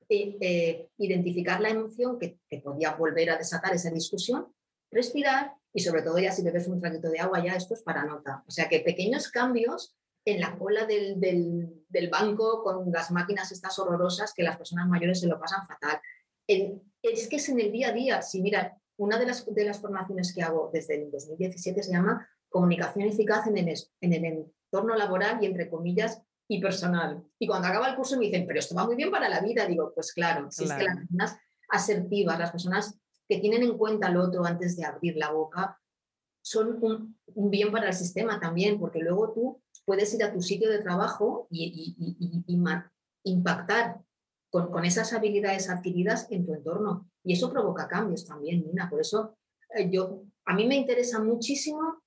e identificar la emoción que, podía volver a desatar esa discusión, respirar y sobre todo ya si bebes un traguito de agua, ya esto es para nota. O sea que pequeños cambios en la cola del, del, banco con las máquinas estas horrorosas que las personas mayores se lo pasan fatal. Es que es en el día a día. Si mira, una de las, de las formaciones que hago desde el 2017 se llama Comunicación eficaz en el, en el entorno laboral y, entre comillas, y personal. Y cuando acaba el curso me dicen, pero esto va muy bien para la vida. Digo, pues claro, si es que las personas asertivas, las personas que tienen en cuenta al otro antes de abrir la boca, son un, un bien para el sistema también, porque luego tú puedes ir a tu sitio de trabajo y, impactar con, esas habilidades adquiridas en tu entorno. Y eso provoca cambios también, Nina. Por eso eh, yo, a mí me interesa muchísimo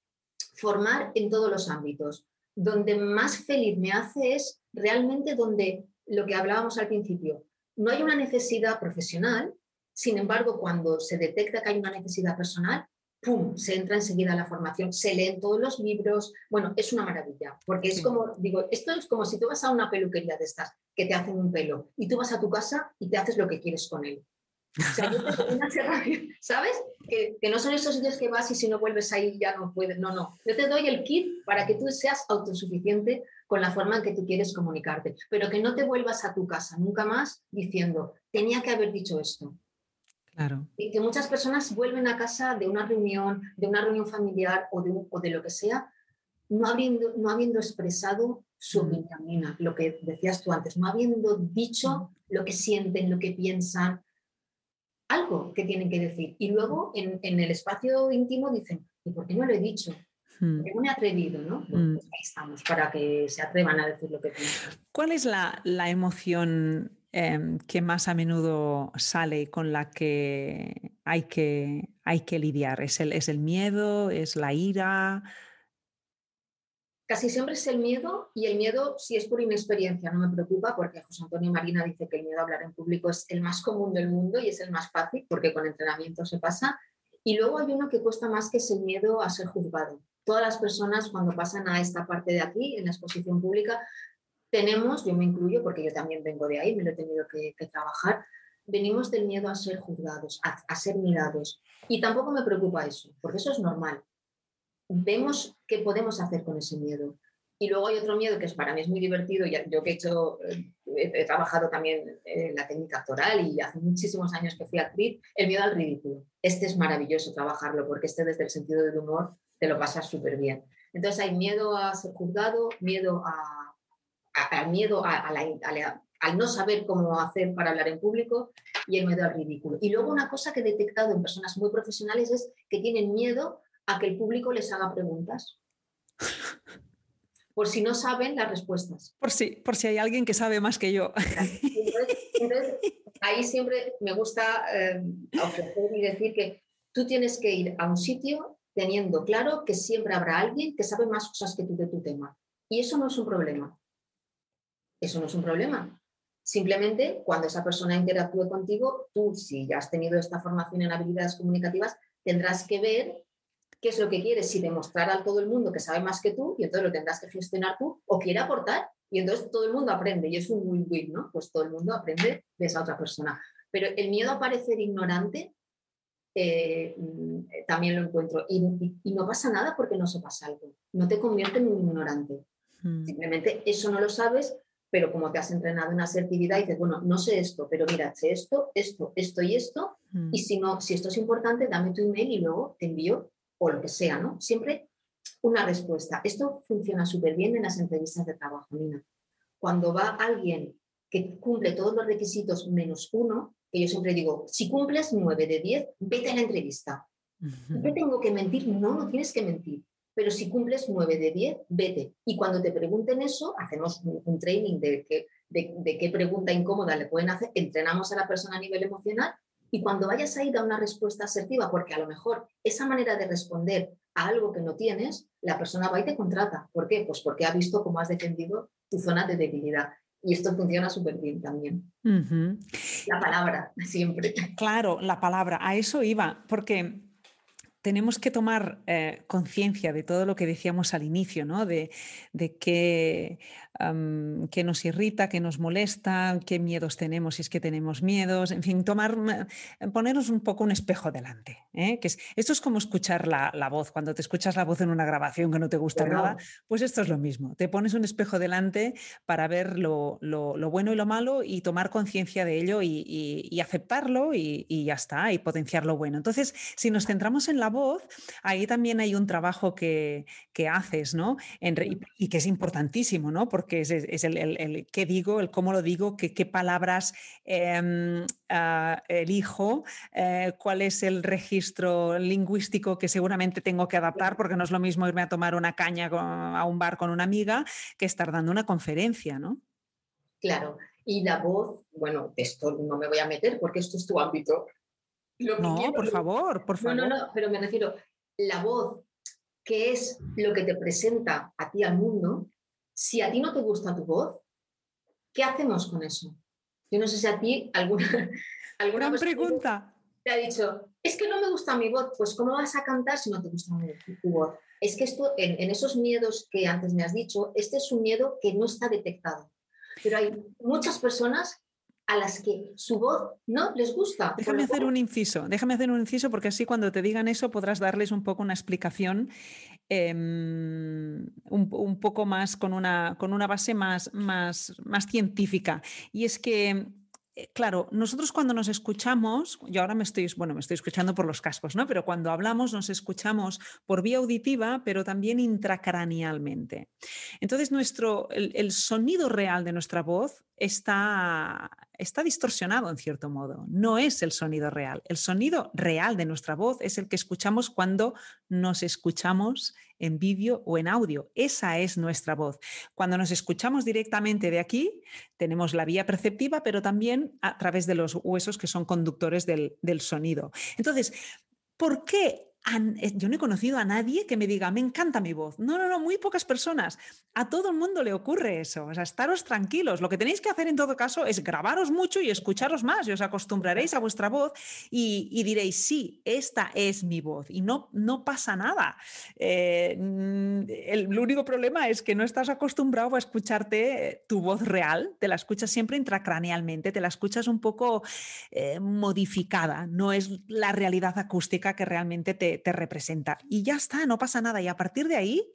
formar en todos los ámbitos. Donde más feliz me hace es realmente donde lo que hablábamos al principio. No hay una necesidad profesional, sin embargo, cuando se detecta que hay una necesidad personal, ¡pum!, se entra enseguida a la formación, se leen todos los libros, bueno, es una maravilla, porque es como, digo, esto es como si tú vas a una peluquería de estas que te hacen un pelo y tú vas a tu casa y te haces lo que quieres con él. O sea, ¿sabes? Que, que, no son esos sitios que vas y si no vuelves ahí ya no puedes. No, no. Yo te doy el kit para que tú seas autosuficiente con la forma en que tú quieres comunicarte, pero que no te vuelvas a tu casa nunca más diciendo, tenía que haber dicho esto, y que muchas personas vuelven a casa de una reunión, de una reunión familiar o de, o de lo que sea, no habiendo, no habiendo expresado su opinión, lo que decías tú antes, no habiendo dicho lo que sienten, lo que piensan, algo que tienen que decir. Y luego en, en el espacio íntimo dicen, ¿y por qué no lo he dicho? ¿Por qué no me he atrevido? ¿no? Pues ahí estamos, para que se atrevan a decir lo que piensan. ¿Cuál es la, la emoción Em, que más a menudo sale con la que hay que, hay que lidiar? ¿Es el, ¿Es el miedo? ¿Es la ira? Casi siempre es el miedo y el miedo si es por inexperiencia, no me preocupa porque José Antonio Marina dice que el miedo a hablar en público es el más común del mundo y es el más fácil porque con entrenamiento se pasa. Y luego hay uno que cuesta más que es el miedo a ser juzgado. Todas las personas cuando pasan a esta parte de aquí, en la exposición pública, tenemos, yo me incluyo porque yo también vengo de ahí, me lo he tenido que, trabajar, venimos del miedo a ser juzgados, a, ser mirados. Y tampoco me preocupa eso, porque eso es normal. Vemos qué podemos hacer con ese miedo. Y luego hay otro miedo que es para mí es muy divertido, yo que he hecho, eh, he, trabajado también en la técnica actoral y hace muchísimos años que fui actriz, el miedo al ridículo. Este es maravilloso trabajarlo porque este desde el sentido del humor te lo pasas súper bien. Entonces hay miedo a ser juzgado, miedo a al miedo a, al no saber cómo hacer para hablar en público y el miedo al ridículo. Y luego una cosa que he detectado en personas muy profesionales es que tienen miedo a que el público les haga preguntas. Por si no saben las respuestas. Por si, por si hay alguien que sabe más que yo. Entonces, ahí siempre me gusta eh, ofrecer y decir que tú tienes que ir a un sitio teniendo claro que siempre habrá alguien que sabe más cosas que tú de tu tema. Y eso no es un problema eso no es un problema. Simplemente cuando esa persona interactúe contigo, tú, si ya has tenido esta formación en habilidades comunicativas, tendrás que ver qué es lo que quieres, si demostrar a todo el mundo que sabe más que tú, y entonces lo tendrás que gestionar tú, o quiere aportar, y entonces todo el mundo aprende, y es un win-win, ¿no? Pues todo el mundo aprende de esa otra persona. Pero el miedo a parecer ignorante eh, mm, también lo encuentro, y, no pasa nada porque no sepas algo, no te convierte en un ignorante. Hmm. Simplemente eso no lo sabes, pero como te has entrenado en asertividad, dices, bueno, no sé esto, pero mira, sé esto, esto, esto y esto, mm. y si no, si esto es importante, dame tu email y luego te envío o lo que sea, ¿no? Siempre una respuesta. Esto funciona súper bien en las entrevistas de trabajo, Nina. Cuando va alguien que cumple todos los requisitos menos uno, que yo siempre digo, si cumples nueve de diez, vete a la entrevista. ¿Qué tengo que mentir? No, no tienes que mentir pero si cumples 9 de 10, vete. Y cuando te pregunten eso, hacemos un, training de, que, de, qué pregunta incómoda le pueden hacer, entrenamos a la persona a nivel emocional y cuando vayas a ir a una respuesta asertiva, porque a lo mejor esa manera de responder a algo que no tienes, la persona va y te contrata. ¿Por qué? Pues porque ha visto cómo has defendido tu zona de debilidad. Y esto funciona súper bien también. La palabra, siempre. Claro, la palabra. A eso iba, porque tenemos que tomar eh, conciencia de todo lo que decíamos al inicio, ¿no? De, de qué, nos irrita, qué nos molesta, qué miedos tenemos, si es que tenemos miedos, en fin, tomar, ponernos un poco un espejo delante. ¿eh? Que esto es como escuchar la, voz, cuando te escuchas la voz en una grabación que no te gusta nada, pues esto es lo mismo. Te pones un espejo delante para ver lo, bueno y lo malo y tomar conciencia de ello y, aceptarlo y, y ya está, y potenciar lo bueno. Entonces, si nos centramos en la voz, ahí también hay un trabajo que, haces, ¿no? y, que es importantísimo, ¿no? Porque es, el, qué digo, el cómo lo digo, qué, qué palabras em, ah, elijo, eh, cuál es el registro lingüístico que seguramente tengo que adaptar, porque no es lo mismo irme a tomar una caña a un bar con una amiga que estar dando una conferencia, ¿no? Claro, y la voz, bueno, esto no me voy a meter porque esto es tu ámbito, no, por favor, por favor. No, no, no, pero me refiero, la voz, que es lo que te presenta a ti al mundo, si a ti no te gusta tu voz, ¿qué hacemos con eso? Yo no sé si a ti alguna, alguna Gran pregunta. te ha dicho, es que no me gusta mi voz, pues ¿cómo vas a cantar si no te gusta tu voz? Es que esto, en, en esos miedos que antes me has dicho, este es un miedo que no está detectado. Pero hay muchas personas a las que su voz no les gusta. Déjame hacer un inciso, déjame hacer un inciso porque así cuando te digan eso podrás darles un poco una explicación em, un, poco más con una, con una base más, más, más científica. Y es que eh, claro, nosotros cuando nos escuchamos, yo ahora me estoy, bueno, me estoy escuchando por los cascos, ¿no? Pero cuando hablamos nos escuchamos por vía auditiva, pero también intracranealmente. Entonces, nuestro, el sonido real de nuestra voz está, está distorsionado en cierto modo. No es el sonido real. El sonido real de nuestra voz es el que escuchamos cuando nos escuchamos en vídeo o en audio. Esa es nuestra voz. Cuando nos escuchamos directamente de aquí, tenemos la vía perceptiva, pero también a través de los huesos que son conductores del, del sonido. Entonces, ¿por qué yo no he conocido a nadie que me diga, me encanta mi voz. No, no, no, muy pocas personas. A todo el mundo le ocurre eso. O sea, estaros tranquilos. Lo que tenéis que hacer en todo caso es grabaros mucho y escucharos más y os acostumbraréis a vuestra voz y, diréis, sí, esta es mi voz y no, no pasa nada. Eh, mm, el, único problema es que no estás acostumbrado a escucharte eh, tu voz real, te la escuchas siempre intracranealmente, te la escuchas un poco modificada, no es la realidad acústica que realmente te te, representa. Y ya está, no pasa nada. Y a partir de ahí,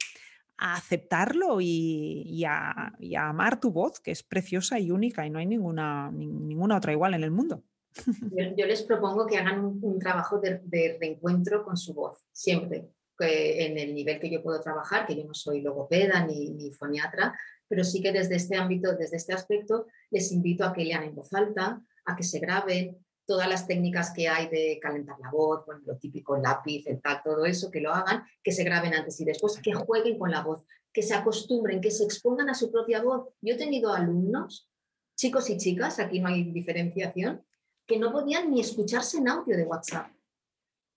a aceptarlo y, a, amar tu voz, que es preciosa y única y no hay ninguna, ninguna otra igual en el mundo. Yo, les propongo que hagan un, trabajo de, reencuentro con su voz, siempre, en el nivel que yo puedo trabajar, que yo no soy logopeda ni foniatra, pero sí que desde este ámbito, desde este aspecto, les invito a que lean en voz alta, a que se graben, todas las técnicas que hay de calentar la voz, bueno, lo típico, lápiz, el tal, todo eso, que lo hagan, que se graben antes y después, que jueguen con la voz, que se acostumbren, que se expongan a su propia voz. Yo he tenido alumnos, chicos y chicas, aquí no hay diferenciación, que no podían ni escucharse en audio de WhatsApp.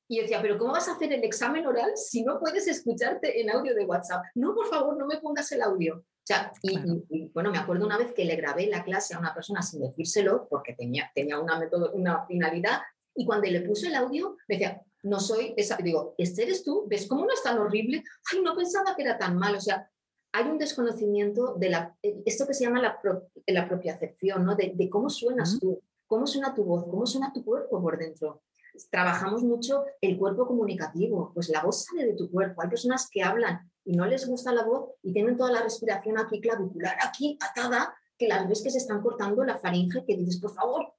Y decía, pero ¿cómo vas a hacer el examen oral si no puedes escucharte en audio de WhatsApp? No, por favor, no me pongas el audio sea, y, bueno, me acuerdo una vez que le grabé la clase a una persona sin decírselo, porque tenía, tenía una, método, una finalidad, y cuando le puse el audio, me decía, no soy esa, digo, ¿este eres tú? ¿Ves cómo no es tan horrible? Ay, no pensaba que era tan mal, o sea, hay un desconocimiento de la, esto que se llama la, la propia acepción, ¿no? De, de cómo suenas tú, cómo suena tu voz, cómo suena tu cuerpo por dentro trabajamos mucho el cuerpo comunicativo, pues la voz sale de tu cuerpo. Hay personas que hablan y no les gusta la voz y tienen toda la respiración aquí clavicular, aquí atada, que las ves que se están cortando la faringe, que dices, por favor,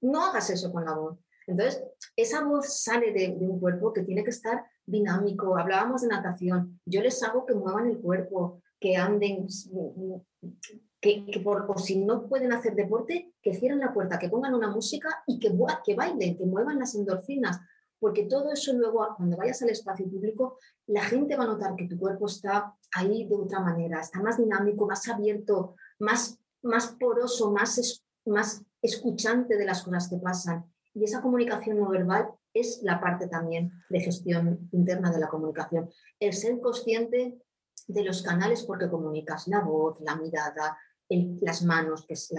no hagas eso con la voz. Entonces, esa voz sale de, un cuerpo que tiene que estar dinámico. Hablábamos de natación. Yo les hago que muevan el cuerpo, que anden, que, por, si no pueden hacer deporte, que cierren la puerta, que pongan una música y que, que bailen, que muevan las endorfinas, porque todo eso luego, cuando vayas al espacio público, la gente va a notar que tu cuerpo está ahí de otra manera, está más dinámico, más abierto, más, más poroso, más, más escuchante de las cosas que pasan. Y esa comunicación no verbal es la parte también de gestión interna de la comunicación. El ser consciente de los canales porque comunicas la voz, la mirada, las manos, que es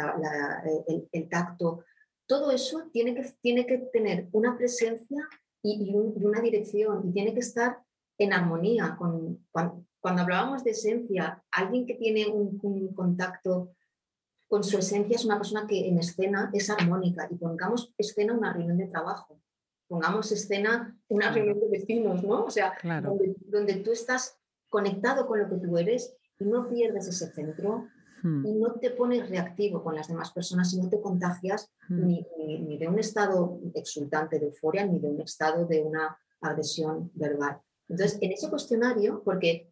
el, tacto, todo eso tiene que, tiene que tener una presencia y, una dirección y tiene que estar en armonía con, cuando, hablábamos de esencia, alguien que tiene un, un, contacto con su esencia es una persona que en escena es armónica y pongamos escena una reunión de trabajo, pongamos escena una reunión de vecinos, ¿no? O sea, donde, donde, tú estás conectado con lo que tú eres y no pierdes ese centro hmm. y no te pones reactivo con las demás personas y no te contagias hmm. ni, ni, de un estado exultante de euforia ni de un estado de una agresión verbal. Entonces, en ese cuestionario, porque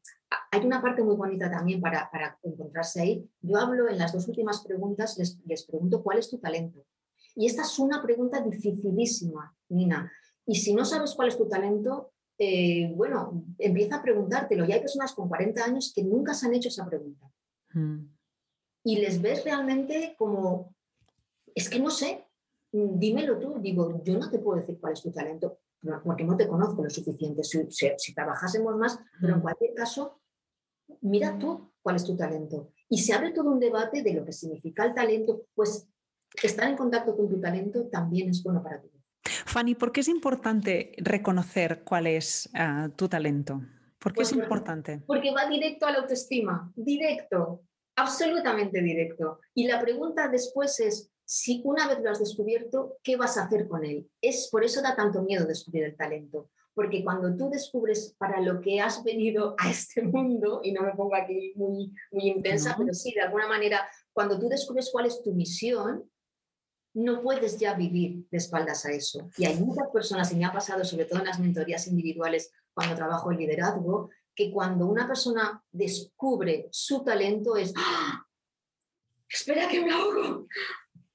hay una parte muy bonita también para, para encontrarse ahí, yo hablo en las dos últimas preguntas, les, les pregunto cuál es tu talento. Y esta es una pregunta dificilísima, Nina. Y si no sabes cuál es tu talento, eh, bueno, empieza a preguntártelo. Y hay personas con 40 años que nunca se han hecho esa pregunta. Hmm. Y les ves realmente como, es que no sé, dímelo tú. Digo, yo no te puedo decir cuál es tu talento, porque no te conozco lo suficiente. Si, si trabajásemos más, pero en hmm. cualquier caso, mira tú cuál es tu talento. Y se abre todo un debate de lo que significa el talento, pues estar en contacto con tu talento también es bueno para ti. Fanny, ¿por qué es importante reconocer cuál es ah, tu talento? ¿Por qué es pues importante? Porque va directo a la autoestima, directo, absolutamente directo. Y la pregunta después es, si una vez lo has descubierto, ¿qué vas a hacer con él? Es por eso da tanto miedo descubrir el talento, porque cuando tú descubres para lo que has venido a este mundo, y no me pongo aquí muy, muy intensa, pero sí, de alguna manera, cuando tú descubres cuál es tu misión, no puedes ya vivir de espaldas a eso. Y hay muchas personas, y me ha pasado sobre todo en las mentorías individuales cuando trabajo en liderazgo, que cuando una persona descubre su talento es, ¡Ah! espera que me ahogo,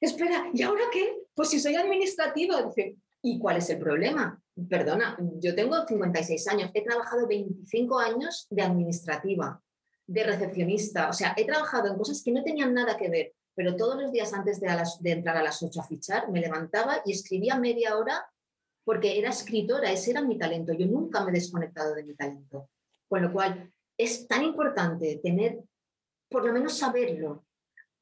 espera, ¿y ahora qué? Pues si soy administrativa, dice, ¿y cuál es el problema? Perdona, yo tengo 56 años, he trabajado 25 años de administrativa, de recepcionista, o sea, he trabajado en cosas que no tenían nada que ver pero todos los días antes de, entrar a las 8 a fichar, me levantaba y escribía media hora porque era escritora, ese era mi talento. Yo nunca me he desconectado de mi talento. Con lo cual, es tan importante tener, por lo menos saberlo.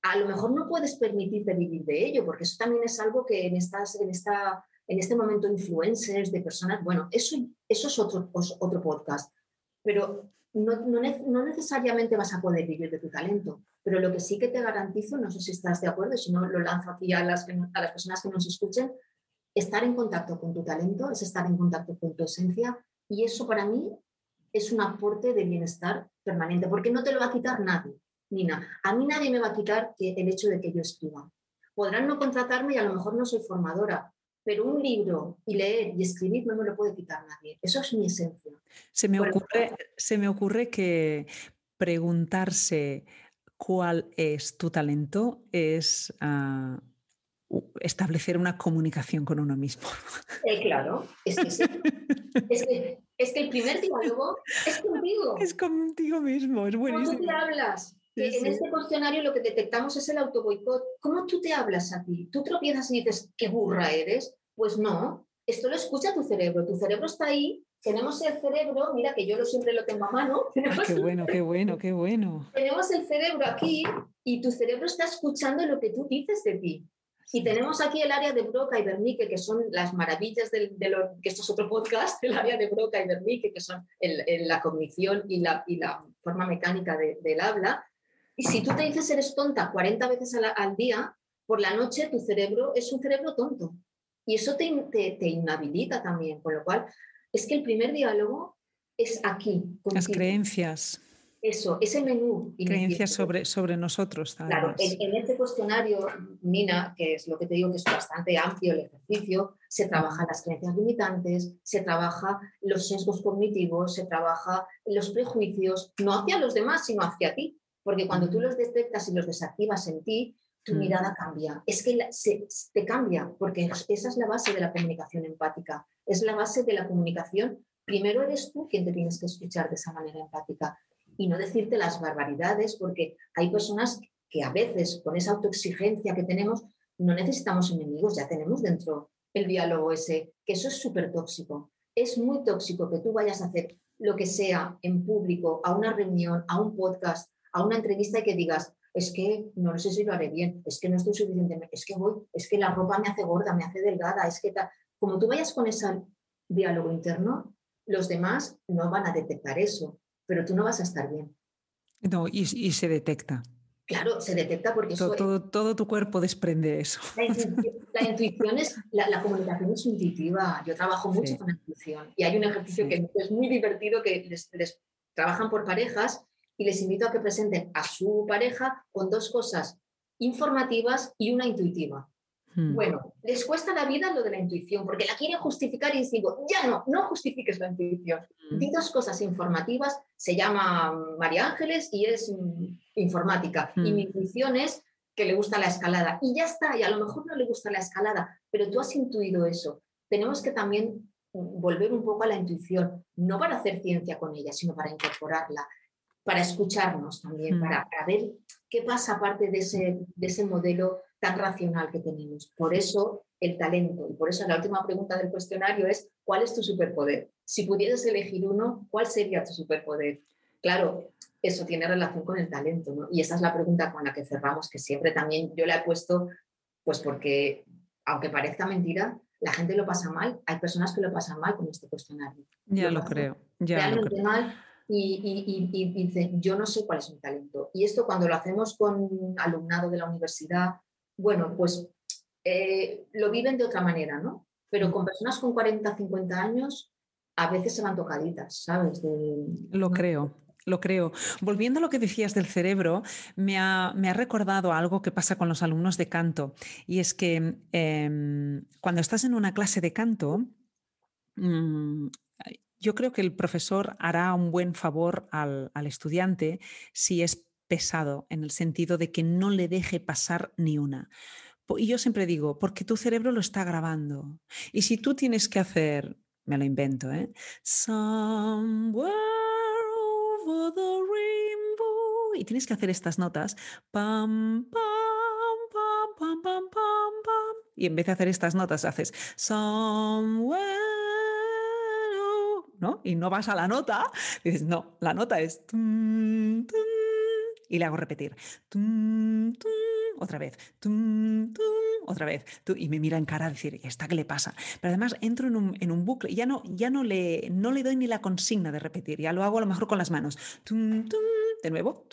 A lo mejor no puedes permitirte vivir de ello, porque eso también es algo que en, estas, en, esta, en este momento influencers, de personas, bueno, eso, eso es otro, otro podcast. Pero no, no, necesariamente vas a poder vivir de tu talento, pero lo que sí que te garantizo, no sé si estás de acuerdo, si no lo lanzo aquí a las, a las personas que nos escuchen, estar en contacto con tu talento es estar en contacto con tu esencia y eso para mí es un aporte de bienestar permanente, porque no te lo va a quitar nadie, Nina. A mí nadie me va a quitar el hecho de que yo escriba. Podrán no contratarme y a lo mejor no soy formadora, pero un libro y leer y escribir no me lo puede quitar nadie. Eso es mi esencia. Se me, ocurre, se me ocurre que preguntarse cuál es tu talento es ah, establecer una comunicación con uno mismo. Eh, claro, es que, es, que, el primer diálogo es contigo. Es contigo mismo, es buenísimo. ¿Cómo te hablas? en este cuestionario lo que detectamos es el autoboicot. ¿Cómo tú te hablas a ti? ¿Tú tropiezas y dices, qué burra eres? Pues no, esto lo escucha tu cerebro. Tu cerebro está ahí. Tenemos el cerebro, mira que yo lo siempre lo tengo a mano. Ah, qué bueno, qué bueno, qué bueno. Tenemos el cerebro aquí y tu cerebro está escuchando lo que tú dices de ti. Y tenemos aquí el área de Broca y Wernicke, que son las maravillas de, lo, que esto es otro podcast, el área de Broca y Wernicke, que son la cognición y la, y la forma mecánica del habla. Y si tú te dices eres tonta 40 veces al, día, por la noche tu cerebro es un cerebro tonto. Y eso te, te, inhabilita también, con lo cual es que el primer diálogo es aquí. Las creencias. Eso, ese menú. Creencias sobre, sobre nosotros. Claro, en, este cuestionario, Nina, que es lo que te digo que es bastante amplio el ejercicio, se trabajan las creencias limitantes, se trabaja los sesgos cognitivos, se trabaja los prejuicios, no hacia los demás, sino hacia ti. Porque cuando tú los detectas y los desactivas en ti, tu mirada cambia. Es que se, te cambia, porque esa es la base de la comunicación empática. Es la base de la comunicación. Primero eres tú quien te tienes que escuchar de esa manera empática y no decirte las barbaridades, porque hay personas que a veces con esa autoexigencia que tenemos no necesitamos enemigos, ya tenemos dentro el diálogo ese, que eso es súper tóxico. Es muy tóxico que tú vayas a hacer lo que sea en público, a una reunión, a un podcast, a una entrevista y que digas, es que no sé si lo haré bien, es que no estoy suficientemente, es que voy, es que la ropa me hace gorda, me hace delgada, es que como tú vayas con esa diálogo interno, los demás no van a detectar eso, pero tú no vas a estar bien. No, y, se detecta. Claro, se detecta porque todo, todo, todo, tu cuerpo desprende eso. La intuición, es, la, comunicación es intuitiva. Yo trabajo mucho con la intuición y hay un ejercicio que es muy divertido que les, les trabajan por parejas y les invito a que presenten a su pareja con dos cosas informativas y una intuitiva. Hmm. Bueno, les cuesta la vida lo de la intuición, porque la quieren justificar y les digo, ya no, no justifiques la intuición. Hmm. Di dos cosas informativas, se llama María Ángeles y es mm, informática. Y hmm. mi intuición es que le gusta la escalada. Y ya está, y a lo mejor no le gusta la escalada, pero tú has intuido eso. Tenemos que también volver un poco a la intuición, no para hacer ciencia con ella, sino para incorporarla, para escucharnos también, para, para, ver qué pasa aparte de ese, de ese modelo tan racional que tenemos. Por eso el talento. Y por eso la última pregunta del cuestionario es, ¿cuál es tu superpoder? Si pudieras elegir uno, ¿cuál sería tu superpoder? Claro, eso tiene relación con el talento, ¿no? Y esa es la pregunta con la que cerramos, que siempre también yo le he puesto, pues porque, aunque parezca mentira, la gente lo pasa mal. Hay personas que lo pasan mal con este cuestionario. Ya lo, creo. Ya realmente mal y, y, y, dicen, yo no sé cuál es mi talento. Y esto cuando lo hacemos con alumnado de la universidad bueno, pues eh, lo viven de otra manera, ¿no? Pero con personas con 40, 50 años, a veces se van tocaditas, ¿sabes? lo creo. Lo creo. Volviendo a lo que decías del cerebro, me ha, recordado algo que pasa con los alumnos de canto. Y es que em, cuando estás en una clase de canto, mm, yo creo que el profesor hará un buen favor al, al estudiante si es pesado en el sentido de que no le deje pasar ni una. Y yo siempre digo, porque tu cerebro lo está grabando. Y si tú tienes que hacer, me lo invento, ¿eh? Y tienes que hacer estas notas. Pam, pam, pam, pam, pam, pam, pam. Y en vez de hacer estas notas, haces somewhere. ¿no? Y no vas a la nota, dices, no, la nota es y le hago repetir. otra vez. otra vez. y me mira en cara a decir, ¿esta qué le pasa? Pero además entro en un, en un bucle, ya, no, ya no, le, no le doy ni la consigna de repetir, ya lo hago a lo mejor con las manos. de nuevo,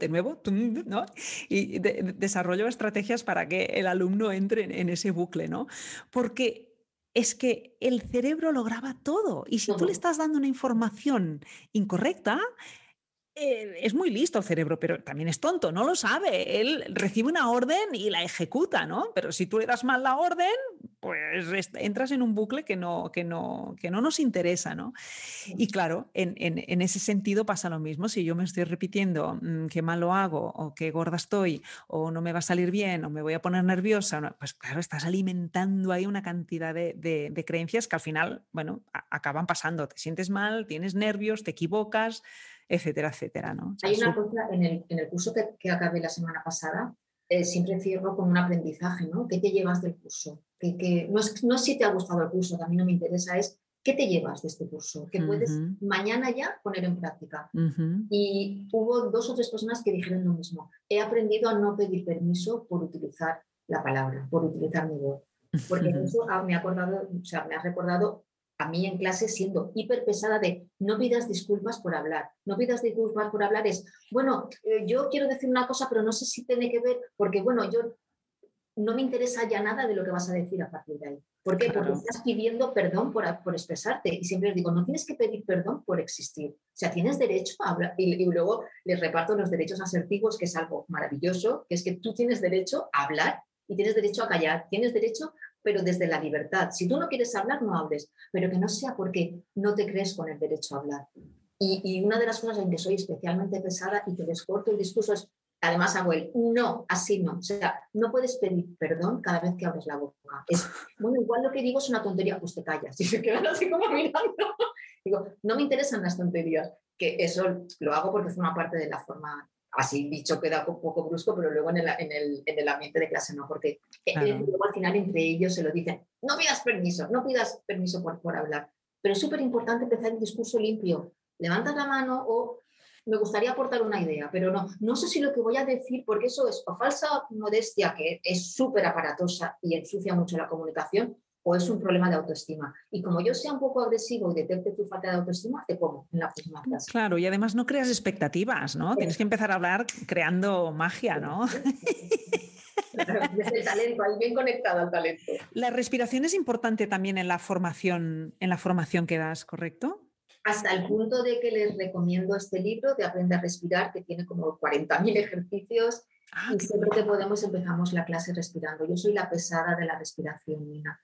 de nuevo, ¿no? Y desarrollo estrategias para que el alumno entre en, en ese bucle, ¿no? Porque es que el cerebro lo graba todo. Y si tú le estás dando una información incorrecta, eh, es muy listo el cerebro, pero también es tonto, no lo sabe. Él recibe una orden y la ejecuta, ¿no? Pero si tú le das mal la orden, pues entras en un bucle que no, que no, que no nos interesa, ¿no? Y claro, en, ese sentido pasa lo mismo. Si yo me estoy repitiendo mm, qué mal lo hago, o qué gorda estoy, o no me va a salir bien, o me voy a poner nerviosa, pues claro, estás alimentando ahí una cantidad de, creencias que al final, bueno, acaban pasando. Te sientes mal, tienes nervios, te equivocas etcétera, etcétera. ¿no? Hay una cosa en el, en el curso que, que, acabé la semana pasada, eh, siempre cierro con un aprendizaje, ¿no? ¿Qué te llevas del curso? Que, que, no, es, no si te ha gustado el curso, que a mí no me interesa, es ¿qué te llevas de este curso? Que puedes mañana ya poner en práctica. Y hubo dos o tres personas que dijeron lo mismo. He aprendido a no pedir permiso por utilizar la palabra, por utilizar mi voz. Porque eso me ha, acordado, o sea, me ha recordado a mí en clase siendo hiper pesada de no pidas disculpas por hablar. No pidas disculpas por hablar es, bueno, eh, yo quiero decir una cosa, pero no sé si tiene que ver, porque bueno, yo no me interesa ya nada de lo que vas a decir a partir de ahí. ¿Por qué? Porque estás pidiendo perdón por, por, expresarte. Y siempre les digo, no tienes que pedir perdón por existir. O sea, tienes derecho a hablar. Y, y, luego les reparto los derechos asertivos, que es algo maravilloso, que es que tú tienes derecho a hablar y tienes derecho a callar. Tienes derecho pero desde la libertad. Si tú no quieres hablar, no hables, pero que no sea porque no te crees con el derecho a hablar. Y, una de las cosas en que soy especialmente pesada y que les corto el discurso es, además hago el no, así no. O sea, no puedes pedir perdón cada vez que abres la boca. Es, bueno, igual lo que digo es una tontería, pues te callas. Y se quedan así como mirando. Digo, no me interesan las tonterías, que eso lo hago porque forma parte de la forma así dicho queda un poco brusco, pero luego en el, en el, en el ambiente de clase no, porque eh, luego al final entre ellos se lo dicen, no pidas permiso, no pidas permiso por, por hablar. Pero es súper importante empezar el discurso limpio. Levantas la mano o me gustaría aportar una idea, pero no, no sé si lo que voy a decir, porque eso es o falsa modestia, que es súper aparatosa y ensucia mucho la comunicación, o es un problema de autoestima. Y como yo sea un poco agresivo y detecte tu falta de autoestima, te pongo en la misma clase. Claro, y además no creas expectativas, ¿no? Tienes que empezar a hablar creando magia, ¿no? Desde el talento, ahí bien conectado al talento. La respiración es importante también en la formación, en la formación que das, ¿correcto? Hasta el punto de que les recomiendo este libro de Aprende a Respirar, que tiene como 40.000 ejercicios ah, y siempre que podemos empezamos la clase respirando. Yo soy la pesada de la respiración, Nina.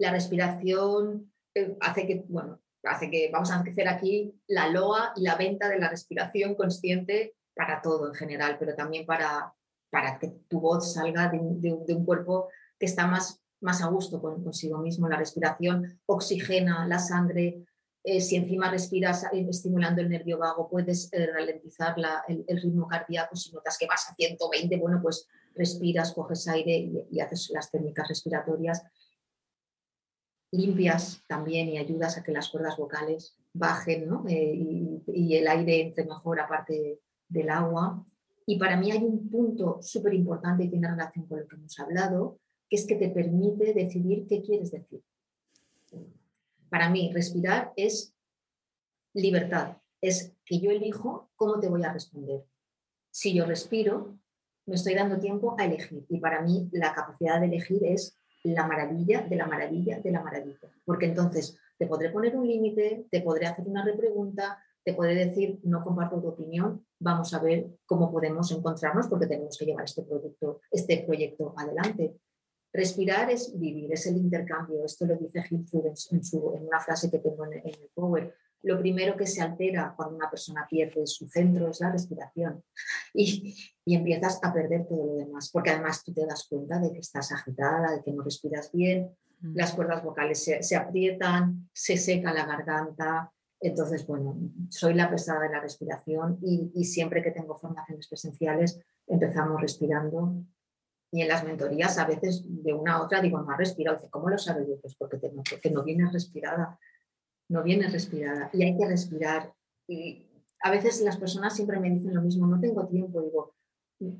La respiración eh, hace que, bueno, hace que vamos a hacer aquí la loa y la venta de la respiración consciente para todo en general, pero también para, para que tu voz salga de, un cuerpo que está más, más a gusto con, consigo mismo. La respiración oxigena la sangre. Eh, si encima respiras eh, estimulando el nervio vago, puedes ralentizar el, ritmo cardíaco. Si notas que vas a 120, bueno, pues respiras, coges aire y, haces las técnicas respiratorias. Limpias también y ayudas a que las cuerdas vocales bajen y, y, el aire entre mejor aparte del agua. Y para mí hay un punto súper importante y tiene relación con lo que hemos hablado, que es que te permite decidir qué quieres decir. Para mí, respirar es libertad, es que yo elijo cómo te voy a responder. Si yo respiro, me estoy dando tiempo a elegir. Y para mí la capacidad de elegir es la maravilla de la maravilla de la maravilla. Porque entonces te podré poner un límite, te podré hacer una repregunta, te puede decir, no comparto tu opinión, vamos a ver cómo podemos encontrarnos porque tenemos que llevar este, producto, este proyecto adelante. Respirar es vivir, es el intercambio. Esto lo dice Gil en, en, una frase que tengo en, el Power. Lo primero que se altera cuando una persona pierde su centro es la respiración y, y, empiezas a perder todo lo demás, porque además tú te das cuenta de que estás agitada, de que no respiras bien, mm. las cuerdas vocales se, se aprietan, se seca la garganta, entonces, bueno, soy la pesada de la respiración y, siempre que tengo formaciones presenciales empezamos respirando. Y en las mentorías a veces de una a otra digo, no ha respirado. Dice, ¿cómo lo sabes? Yo, pues porque, tengo, porque no viene respirada. No viene respirada. Y hay que respirar. Y a veces las personas siempre me dicen lo mismo, no tengo tiempo. Digo,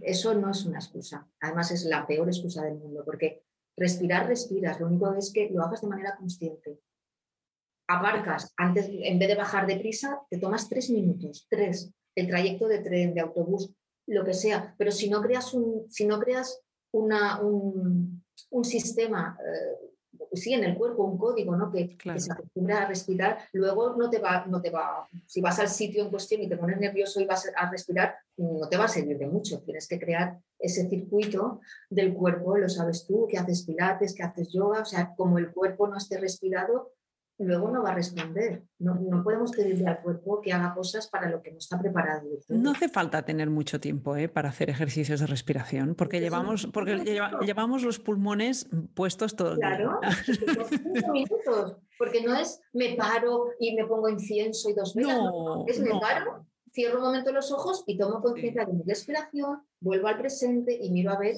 eso no es una excusa. Además es la peor excusa del mundo porque respirar, respiras. Lo único es que lo hagas de manera consciente aparcas, antes, en vez de bajar de prisa, te tomas tres minutos, tres, el trayecto de tren, de autobús, lo que sea, pero si no creas un, si no creas una, un, sistema, eh, sí, en el cuerpo, un código, ¿no? Que, se acostumbra a respirar, luego no te va, no te va, si vas al sitio en cuestión y te pones nervioso y vas a respirar, no te va a servir de mucho, tienes que crear ese circuito del cuerpo, lo sabes tú, que haces pilates, que haces yoga, o sea, como el cuerpo no esté respirado, luego no va a responder. No, no, podemos pedirle al cuerpo que haga cosas para lo que no está preparado. No hace falta tener mucho tiempo ¿eh? para hacer ejercicios de respiración, porque, llevamos, porque llevamos los pulmones puestos todo el claro, Cinco minutos, porque no es me paro y me pongo incienso y dos velas. No, es me paro, cierro un momento los ojos y tomo conciencia de mi respiración, vuelvo al presente y miro a ver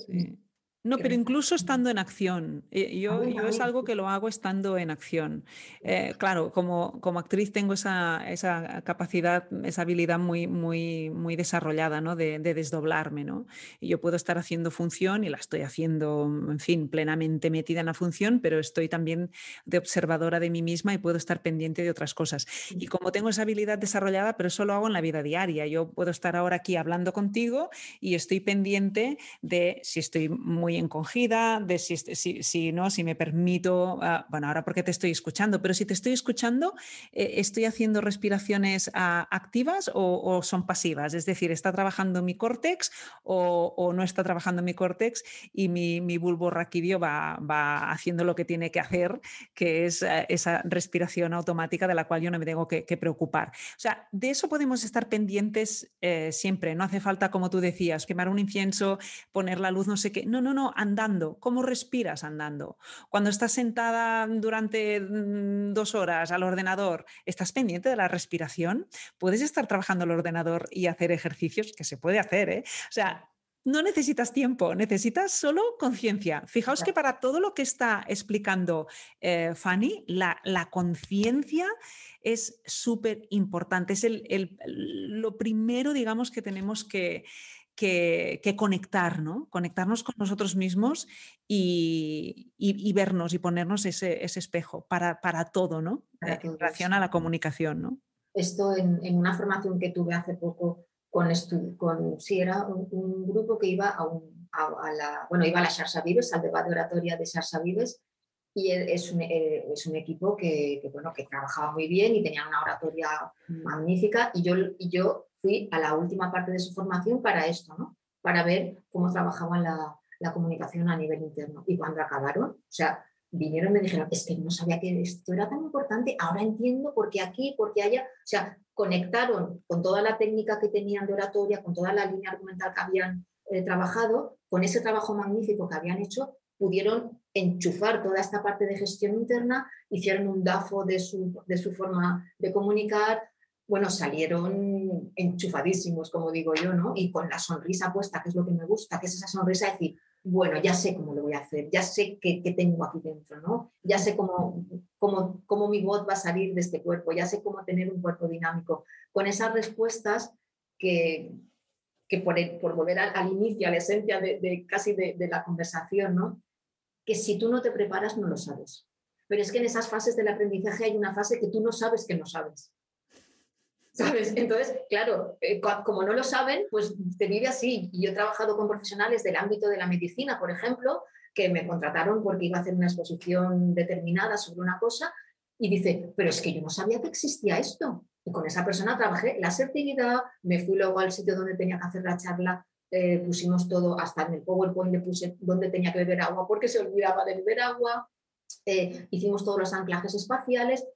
no, pero incluso estando en acción. Eh, yo, yo es algo que lo hago estando en acción. Eh, claro, como, como actriz tengo esa, esa, capacidad, esa habilidad muy, muy, muy desarrollada ¿no? de, desdoblarme. ¿no? Y yo puedo estar haciendo función y la estoy haciendo, en fin, plenamente metida en la función, pero estoy también de observadora de mí misma y puedo estar pendiente de otras cosas. Y como tengo esa habilidad desarrollada, pero eso lo hago en la vida diaria. Yo puedo estar ahora aquí hablando contigo y estoy pendiente de si estoy muy encogida, de si, no, si me permito, ah, bueno, ahora porque te estoy escuchando, pero si te estoy escuchando, eh, ¿estoy haciendo respiraciones ah, activas o, son pasivas? Es decir, ¿está trabajando mi córtex o, no está trabajando mi córtex y mi, bulbo raquídeo va, va, haciendo lo que tiene que hacer, que es eh, esa respiración automática de la cual yo no me tengo que, preocupar? O sea, de eso podemos estar pendientes eh, siempre, no hace falta, como tú decías, quemar un incienso, poner la luz, no sé qué, no, no, no andando. ¿Cómo respiras andando? Cuando estás sentada durante mm, dos horas al ordenador, ¿estás pendiente de la respiración? ¿Puedes estar trabajando al ordenador y hacer ejercicios? Que se puede hacer, ¿eh? O sea, no necesitas tiempo, necesitas solo conciencia. Fijaos que para todo lo que está explicando eh, Fanny, la, conciencia es súper importante. Es el, lo primero, digamos, que tenemos que, que, conectar, ¿no? Conectarnos con nosotros mismos y, vernos y ponernos ese, espejo para, todo, ¿no? Eh, en relación a la comunicación, ¿no? Esto en, una formación que tuve hace poco con, con si era un, grupo que iba a, un, a, la, bueno, iba a la Sharsa Vives, al debate de oratoria de Sharsa Vives, y es un, eh, es un equipo que, bueno, que trabajaba muy bien y tenía una oratoria magnífica y yo, y yo fui a la última parte de su formación para esto, ¿no? para ver cómo trabajaban la, la comunicación a nivel interno. Y cuando acabaron, o sea, vinieron y me dijeron, es que no sabía que esto era tan importante, ahora entiendo por qué aquí, por qué allá, o sea, conectaron con toda la técnica que tenían de oratoria, con toda la línea argumental que habían eh, trabajado, con ese trabajo magnífico que habían hecho, pudieron enchufar toda esta parte de gestión interna, hicieron un DAFO de su, de su forma de comunicar, bueno, salieron enchufadísimos, como digo yo, ¿no? Y con la sonrisa puesta, que es lo que me gusta, que es esa sonrisa de decir, bueno, ya sé cómo lo voy a hacer, ya sé qué, tengo aquí dentro, ¿no? Ya sé cómo, cómo, cómo, mi voz va a salir de este cuerpo, ya sé cómo tener un cuerpo dinámico. Con esas respuestas que, que por, volver al, inicio, a la esencia de casi de, de, la conversación, ¿no? Que si tú no te preparas no lo sabes. Pero es que en esas fases del aprendizaje hay una fase que tú no sabes que no sabes. ¿Sabes? Entonces, claro, eh, como no lo saben, pues te vive así. Y yo he trabajado con profesionales del ámbito de la medicina, por ejemplo, que me contrataron porque iba a hacer una exposición determinada sobre una cosa y dice, pero es que yo no sabía que existía esto. Y con esa persona trabajé la asertividad, me fui luego al sitio donde tenía que hacer la charla eh, pusimos todo, hasta en el PowerPoint le puse dónde tenía que beber agua porque se olvidaba de beber agua, eh, hicimos todos los anclajes espaciales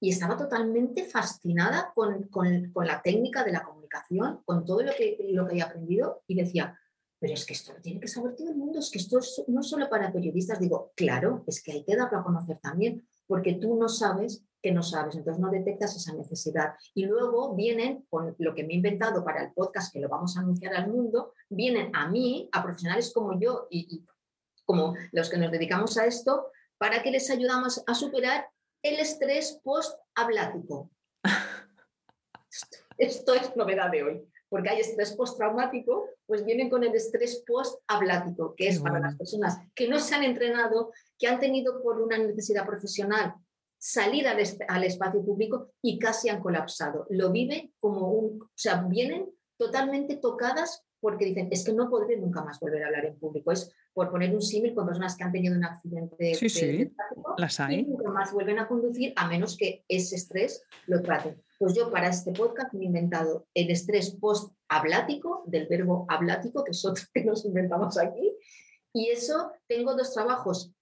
y estaba totalmente fascinada con, con, con, la técnica de la comunicación, con todo lo que, lo que había aprendido y decía, pero es que esto lo tiene que saber todo el mundo, es que esto no es solo para periodistas. Digo, claro, es que hay que darlo a conocer también, porque tú no sabes que no sabes, entonces no detectas esa necesidad. Y luego vienen con lo que me he inventado para el podcast, que lo vamos a anunciar al mundo, vienen a mí, a profesionales como yo y, como los que nos dedicamos a esto, para que les ayudamos a superar el estrés post-ablático. Esto es novedad de hoy, porque hay estrés postraumático, pues vienen con el estrés post-ablático, que es para las personas que no se han entrenado, que han tenido por una necesidad profesional salir al, espacio público y casi han colapsado. Lo viven como un, o sea, vienen totalmente tocadas porque dicen, es que no podré nunca más volver a hablar en público. Es por poner un símil con personas que han tenido un accidente sí, sí, las hay. y nunca más vuelven a conducir a menos que ese estrés lo traten. Pues yo para este podcast me he inventado el estrés post-ablático, del verbo ablático, que es otro que nos inventamos aquí, y eso tengo dos trabajos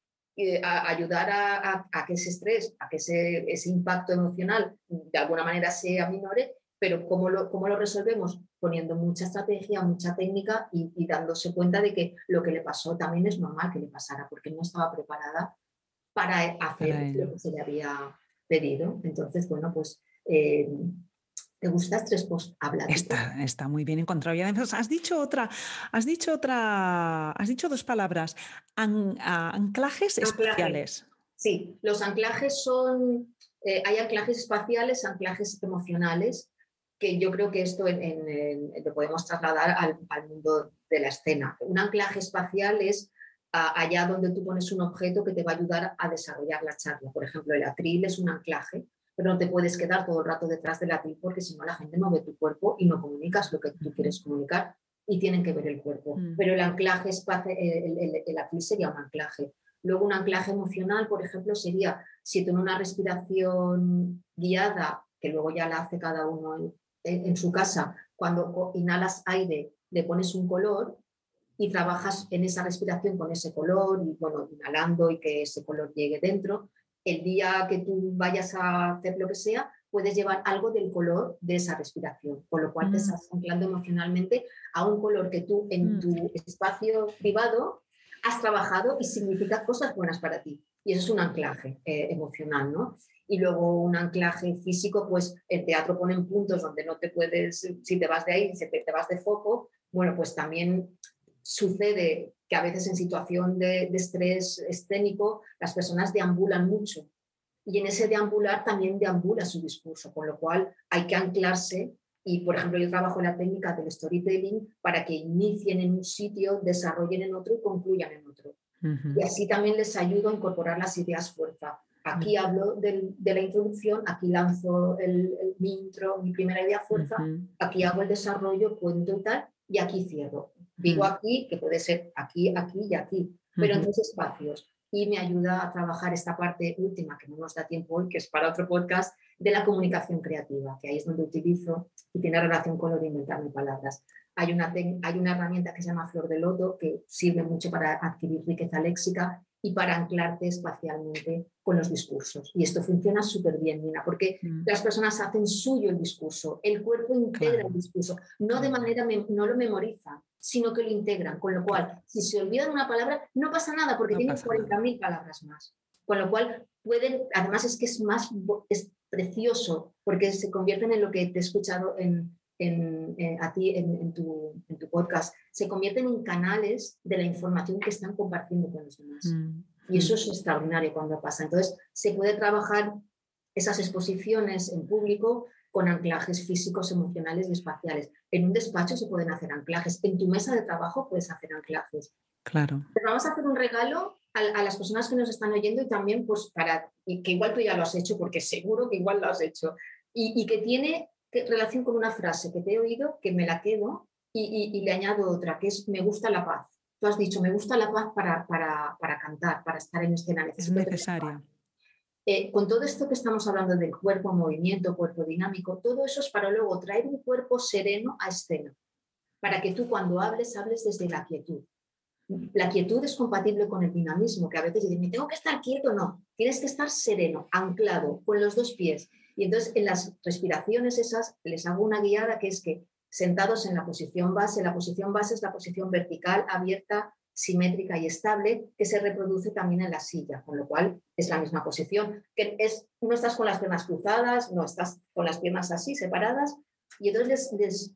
a ayudar a, que ese estrés, a que ese, ese, impacto emocional de alguna manera sea minore, pero ¿cómo lo, cómo lo resolvemos? Poniendo mucha estrategia, mucha técnica y, dándose cuenta de que lo que le pasó también es normal que le pasara, porque no estaba preparada para hacer lo que se le había pedido. Entonces, bueno, pues eh, ¿Te gusta tres post hablar? Está, está muy bien encontrado. Y además has dicho otra, has dicho otra, has dicho dos palabras, anclajes espaciales. Sí, los anclajes son, eh, hay anclajes espaciales, anclajes emocionales, que yo creo que esto lo podemos trasladar al, mundo de la escena. Un anclaje espacial es allá donde tú pones un objeto que te va a ayudar a desarrollar la charla. Por ejemplo, el atril es un anclaje pero no te puedes quedar todo el rato detrás de la porque si no la gente no ve tu cuerpo y no comunicas lo que tú quieres comunicar y tienen que ver el cuerpo. Mm. Pero el anclaje, el, el, el, sería un anclaje. Luego un anclaje emocional, por ejemplo, sería si tú en una respiración guiada, que luego ya la hace cada uno en, su casa, cuando inhalas aire, le pones un color y trabajas en esa respiración con ese color y bueno, inhalando y que ese color llegue dentro el día que tú vayas a hacer lo que sea, puedes llevar algo del color de esa respiración, con lo cual te mm. estás anclando emocionalmente a un color que tú en mm. tu espacio privado has trabajado y significa cosas buenas para ti. Y eso es un anclaje eh, emocional, ¿no? Y luego un anclaje físico, pues el teatro pone en puntos donde no te puedes, si te vas de ahí, si te, vas de foco, bueno, pues también sucede que a veces en situación de, estrés escénico las personas deambulan mucho y en ese deambular también deambula su discurso, con lo cual hay que anclarse Y, por ejemplo, yo trabajo en la técnica del storytelling para que inicien en un sitio, desarrollen en otro y concluyan en otro. Y así también les ayudo a incorporar las ideas fuerza. Aquí hablo de la introducción, aquí lanzo el, mi intro, mi primera idea fuerza, aquí hago el desarrollo, cuento y tal, y aquí cierro. Digo aquí, que puede ser aquí, aquí y aquí, pero en tres espacios. Y me ayuda a trabajar esta parte última, que no nos da tiempo hoy, que es para otro podcast, de la comunicación creativa, que ahí es donde utilizo y tiene relación con lo de inventarme palabras. Hay una, hay una herramienta que se llama Flor de Loto, que sirve mucho para adquirir riqueza léxica y para anclarte espacialmente con los discursos. Y esto funciona súper bien, Nina, porque mm. las personas hacen suyo el discurso, el cuerpo integra el discurso, no de manera, no lo memorizan, sino que lo integran, con lo cual, si se olvidan una palabra, no pasa nada, porque tienen 40.000 palabras más. Con lo cual, pueden, además es que es más, es precioso, porque se convierten en lo que te he escuchado en, a ti en, tu, podcast, se convierten en canales de la información que están compartiendo con los demás. Mm, y eso es extraordinario cuando pasa. Entonces, se puede trabajar esas exposiciones en público con anclajes físicos, emocionales y espaciales. En un despacho se pueden hacer anclajes. En tu mesa de trabajo puedes hacer anclajes. Claro. Pero vamos a hacer un regalo a, las personas que nos están oyendo y también pues para, que igual tú ya lo has hecho, porque seguro que igual lo has hecho, y, y que tiene relación con una frase que te he oído, que me la quedo y, le añado otra, que es me gusta la paz. Tú has dicho, me gusta la paz para, para, para cantar, para estar en escena. es necesaria. Eh, con todo esto que estamos hablando del cuerpo movimiento, cuerpo dinámico, todo eso es para luego traer un cuerpo sereno a escena, para que tú cuando hables, hables desde la quietud. La quietud es compatible con el dinamismo, que a veces dicen, me tengo que estar quieto, no, tienes que estar sereno, anclado, con los dos pies, y entonces en las respiraciones esas les hago una guiada que es que sentados en la posición base, la posición base es la posición vertical, abierta, simétrica y estable que se reproduce también en la silla, con lo cual es la misma posición, que es, no estás con las piernas cruzadas, no estás con las piernas así separadas, y entonces les,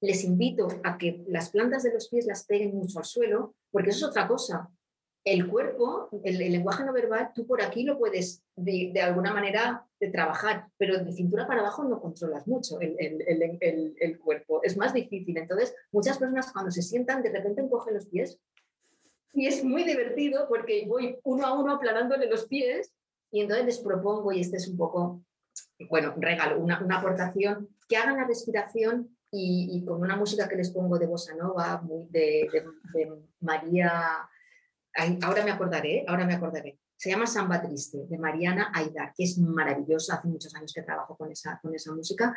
les invito a que las plantas de los pies las peguen mucho al suelo, porque eso es otra cosa el cuerpo, el, lenguaje no verbal, tú por aquí lo puedes de, alguna manera de trabajar, pero de cintura para abajo no controlas mucho el, el, cuerpo, es más difícil. Entonces, muchas personas cuando se sientan, de repente encogen los pies y es muy divertido porque voy uno a uno aplanándole los pies y entonces les propongo, y este es un poco, bueno, regalo, una, aportación, que hagan la respiración y, con una música que les pongo de bossa nova, muy de, de María ahora me acordaré, ahora me acordaré. Se llama Samba Triste, de Mariana Aidar, que es maravillosa. Hace muchos años que trabajo con esa, con esa música.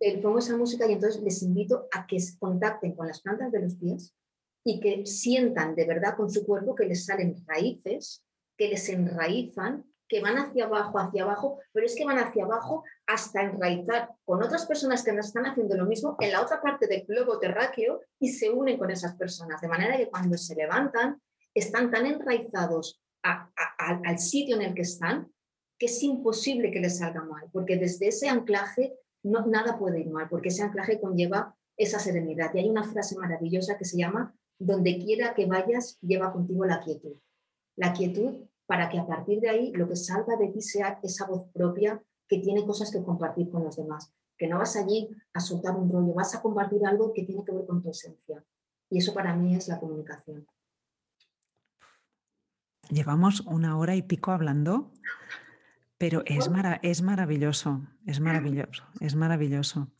Eh, pongo esa música y entonces les invito a que se contacten con las plantas de los pies y que sientan de verdad con su cuerpo que les salen raíces, que les enraizan, que van hacia abajo, hacia abajo, pero es que van hacia abajo hasta enraizar con otras personas que nos están haciendo lo mismo en la otra parte del globo terráqueo y se unen con esas personas, de manera que cuando se levantan están tan enraizados al sitio en el que están que es imposible que les salga mal, porque desde ese anclaje no, nada puede ir mal, porque ese anclaje conlleva esa serenidad. Y hay una frase maravillosa que se llama, donde quiera que vayas, lleva contigo la quietud. La quietud para que a partir de ahí lo que salga de ti sea esa voz propia que tiene cosas que compartir con los demás. Que no vas allí a soltar un rollo, vas a compartir algo que tiene que ver con tu esencia. Y eso para mí es la comunicación. Llevamos una hora y pico hablando, pero es, es maravilloso, es maravilloso, es maravilloso.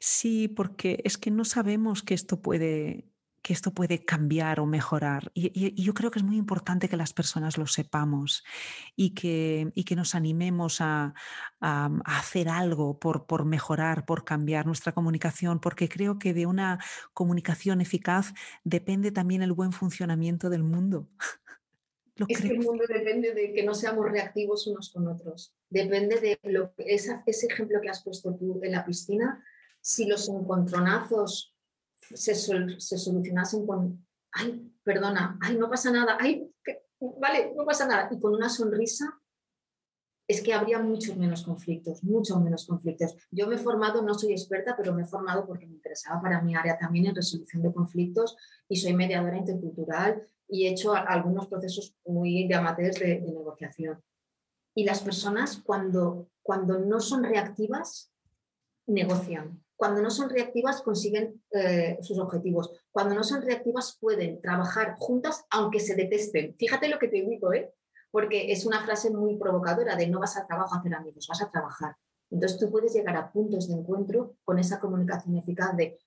Sí, porque es que no sabemos que esto puede, que esto puede cambiar o mejorar. Y, yo creo que es muy importante que las personas lo sepamos y que, y que nos animemos a, a, hacer algo por, por, mejorar, por cambiar nuestra comunicación, porque creo que de una comunicación eficaz depende también el buen funcionamiento del mundo es que el mundo depende de que no seamos reactivos unos con otros. Depende de lo que, ese ejemplo que has puesto tú en la piscina, si los encontronazos se, se solucionasen con, ay, perdona, ay, no pasa nada, ay, vale, no pasa nada, y con una sonrisa, es que habría muchos menos conflictos, muchos menos conflictos. Yo me he formado, no soy experta, pero me he formado porque me interesaba para mi área también en resolución de conflictos y soy mediadora intercultural y he hecho algunos procesos muy de de, negociación. Y las personas cuando, cuando no son reactivas, negocian. Cuando no son reactivas consiguen eh, sus objetivos. Cuando no son reactivas pueden trabajar juntas aunque se detesten. Fíjate lo que te digo, ¿eh? porque es una frase muy provocadora de no vas al trabajo a hacer amigos, vas a trabajar. Entonces tú puedes llegar a puntos de encuentro con esa comunicación eficaz de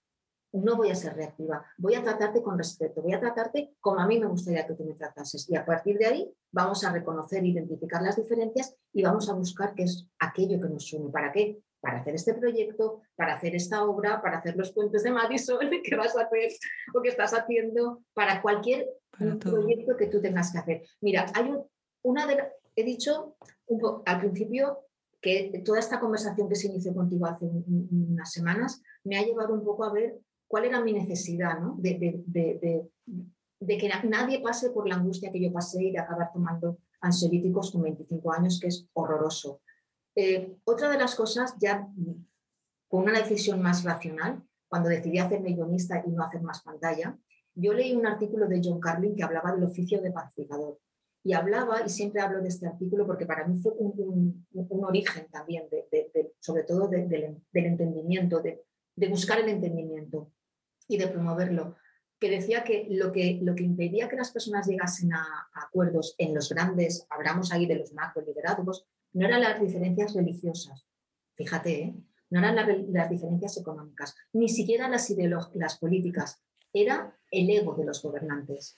no voy a ser reactiva, voy a tratarte con respeto, voy a tratarte como a mí me gustaría que tú me tratases. Y a partir de ahí vamos a reconocer, identificar las diferencias y vamos a buscar qué es aquello que nos une. ¿Para qué? Para hacer este proyecto, para hacer esta obra, para hacer los puentes de Madison que vas a hacer o que estás haciendo, para cualquier proyecto que tú tengas que hacer. Mira, hay una de he dicho al principio que toda esta conversación que se inició contigo hace unas semanas me ha llevado un poco a ver cuál era mi necesidad, ¿no? de, que nadie pase por la angustia que yo pasé y de acabar tomando ansiolíticos con 25 años, que es horroroso. Eh, otra de las cosas, ya con una decisión más racional, cuando decidí hacerme guionista y no hacer más pantalla, yo leí un artículo de John Carlin que hablaba del oficio de pacificador. Y hablaba, y siempre hablo de este artículo porque para mí fue un, origen también, sobre todo del entendimiento, de, buscar el entendimiento y de promoverlo, que decía que lo que, lo que impedía que las personas llegasen a, acuerdos en los grandes, hablamos ahí de los macro liderazgos, no eran las diferencias religiosas, fíjate, ¿eh? no eran las, diferencias económicas, ni siquiera las, las políticas, era el ego de los gobernantes.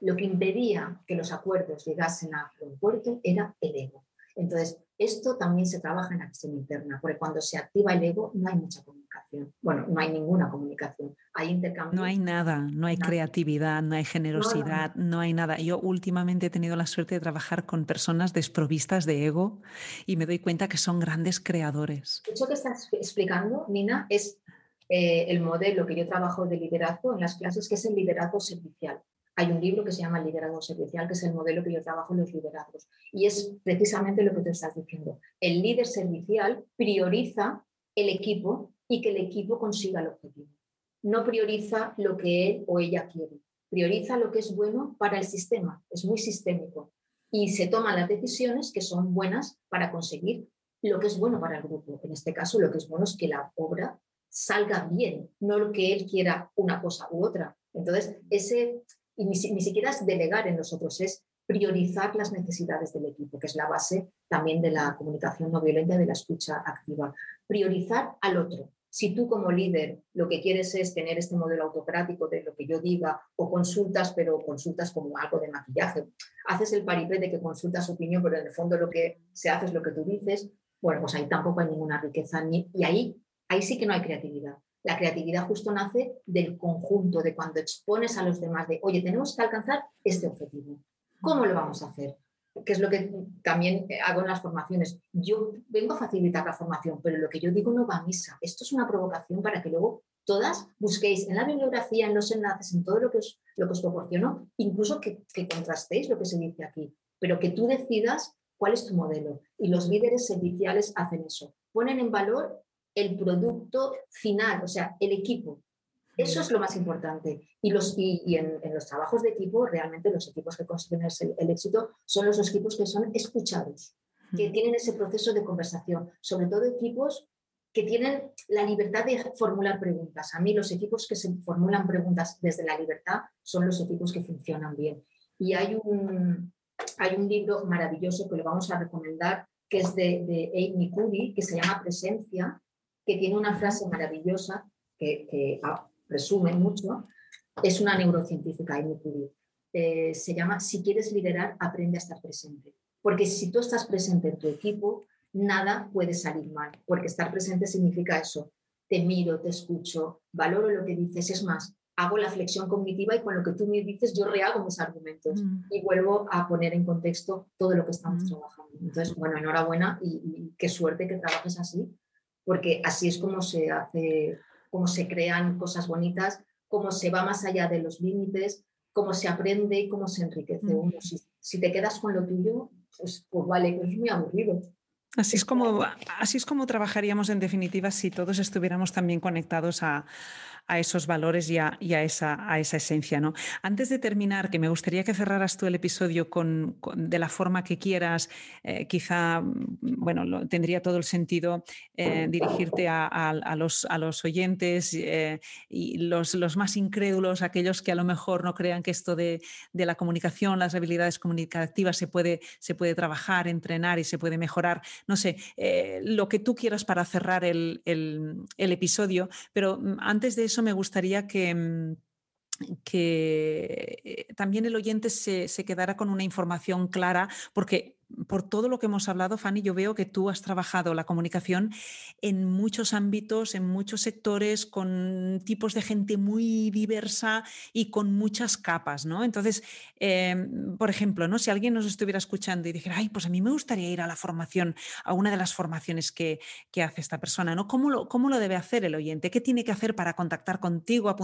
Lo que impedía que los acuerdos llegasen a un puerto era el ego. Entonces, esto también se trabaja en la acción interna, porque cuando se activa el ego no hay mucha comunicación. Bueno, no hay ninguna comunicación. Hay intercambio. No hay nada, no hay creatividad, no hay generosidad, no, hay nada. Yo últimamente he tenido la suerte de trabajar con personas desprovistas de ego y me doy cuenta que son grandes creadores. Eso que estás explicando, Nina, es eh, el modelo que yo trabajo de liderazgo en las clases, que es el liderazgo servicial. Hay un libro que se llama El liderazgo servicial, que es el modelo que yo trabajo en los liderazgos. Y es precisamente lo que te estás diciendo. El líder servicial prioriza el equipo y que el equipo consiga el objetivo. No prioriza lo que él o ella quiere. Prioriza lo que es bueno para el sistema. Es muy sistémico. Y se toman las decisiones que son buenas para conseguir lo que es bueno para el grupo. En este caso, lo que es bueno es que la obra salga bien, no lo que él quiera una cosa u otra. Entonces, ese, y ni, siquiera es delegar en los otros, es priorizar las necesidades del equipo, que es la base también de la comunicación no violenta, de la escucha activa. Priorizar al otro. Si tú como líder lo que quieres es tener este modelo autocrático de lo que yo diga o consultas, pero consultas como algo de maquillaje, haces el paripé de que consultas opinión, pero en el fondo lo que se hace es lo que tú dices, bueno, pues ahí tampoco hay ninguna riqueza ni, y ahí, ahí sí que no hay creatividad. La creatividad justo nace del conjunto, de cuando expones a los demás de, oye, tenemos que alcanzar este objetivo. ¿Cómo lo vamos a hacer? Que es lo que también hago en las formaciones. Yo vengo a facilitar la formación, pero lo que yo digo no va a misa. Esto es una provocación para que luego todas busquéis en la bibliografía, en los enlaces, en todo lo que os, lo que os proporciono, incluso que, que contrastéis lo que se dice aquí, pero que tú decidas cuál es tu modelo. Y los líderes serviciales hacen eso. Ponen en valor el producto final, o sea, el equipo. Eso es lo más importante. Y, los, y, en, los trabajos de equipo, realmente los equipos que consiguen el, éxito son los equipos que son escuchados, que tienen ese proceso de conversación, sobre todo equipos que tienen la libertad de formular preguntas. A mí los equipos que se formulan preguntas desde la libertad son los equipos que funcionan bien. Y hay un, hay un libro maravilloso que le vamos a recomendar, que es de, de Amy Cuddy, que se llama Presencia, que tiene una frase maravillosa que, ah, resume mucho, es una neurocientífica, eh, se llama, si quieres liderar, aprende a estar presente. Porque si tú estás presente en tu equipo, nada puede salir mal, porque estar presente significa eso. Te miro, te escucho, valoro lo que dices, es más, hago la flexión cognitiva y con lo que tú me dices yo rehago mis argumentos mm. y vuelvo a poner en contexto todo lo que estamos mm. trabajando. Entonces, bueno, enhorabuena y, qué suerte que trabajes así, porque así es como se hace, cómo se crean cosas bonitas, cómo se va más allá de los límites, cómo se aprende y cómo se enriquece uno. Si, te quedas con lo tuyo, pues, pues vale, pues es muy aburrido. Así es, como, así es como trabajaríamos en definitiva si todos estuviéramos también conectados a, a esos valores y a, esa, esencia. ¿no? Antes de terminar, que me gustaría que cerraras tú el episodio con, de la forma que quieras, eh, quizá mm, bueno, tendría todo el sentido eh, dirigirte a, los, oyentes eh, y los, más incrédulos, aquellos que a lo mejor no crean que esto de, la comunicación, las habilidades comunicativas se puede, se puede trabajar, entrenar y se puede mejorar. No sé, lo que tú quieras para cerrar el episodio, pero mm, antes de eso, me gustaría que, mm, eh, también el oyente se, quedara con una información clara, porque por todo lo que hemos hablado, Fanny, yo veo que tú has trabajado la comunicación en muchos ámbitos, en muchos sectores, con tipos de gente muy diversa y con muchas capas, ¿no? Entonces, em, por ejemplo, ¿no? si alguien nos estuviera escuchando y dijera, ay, pues a mí me gustaría ir a la formación, a una de las formaciones que, hace esta persona, ¿no? ¿Cómo lo, ¿Cómo lo debe hacer el oyente? ¿Qué tiene que hacer para contactar contigo?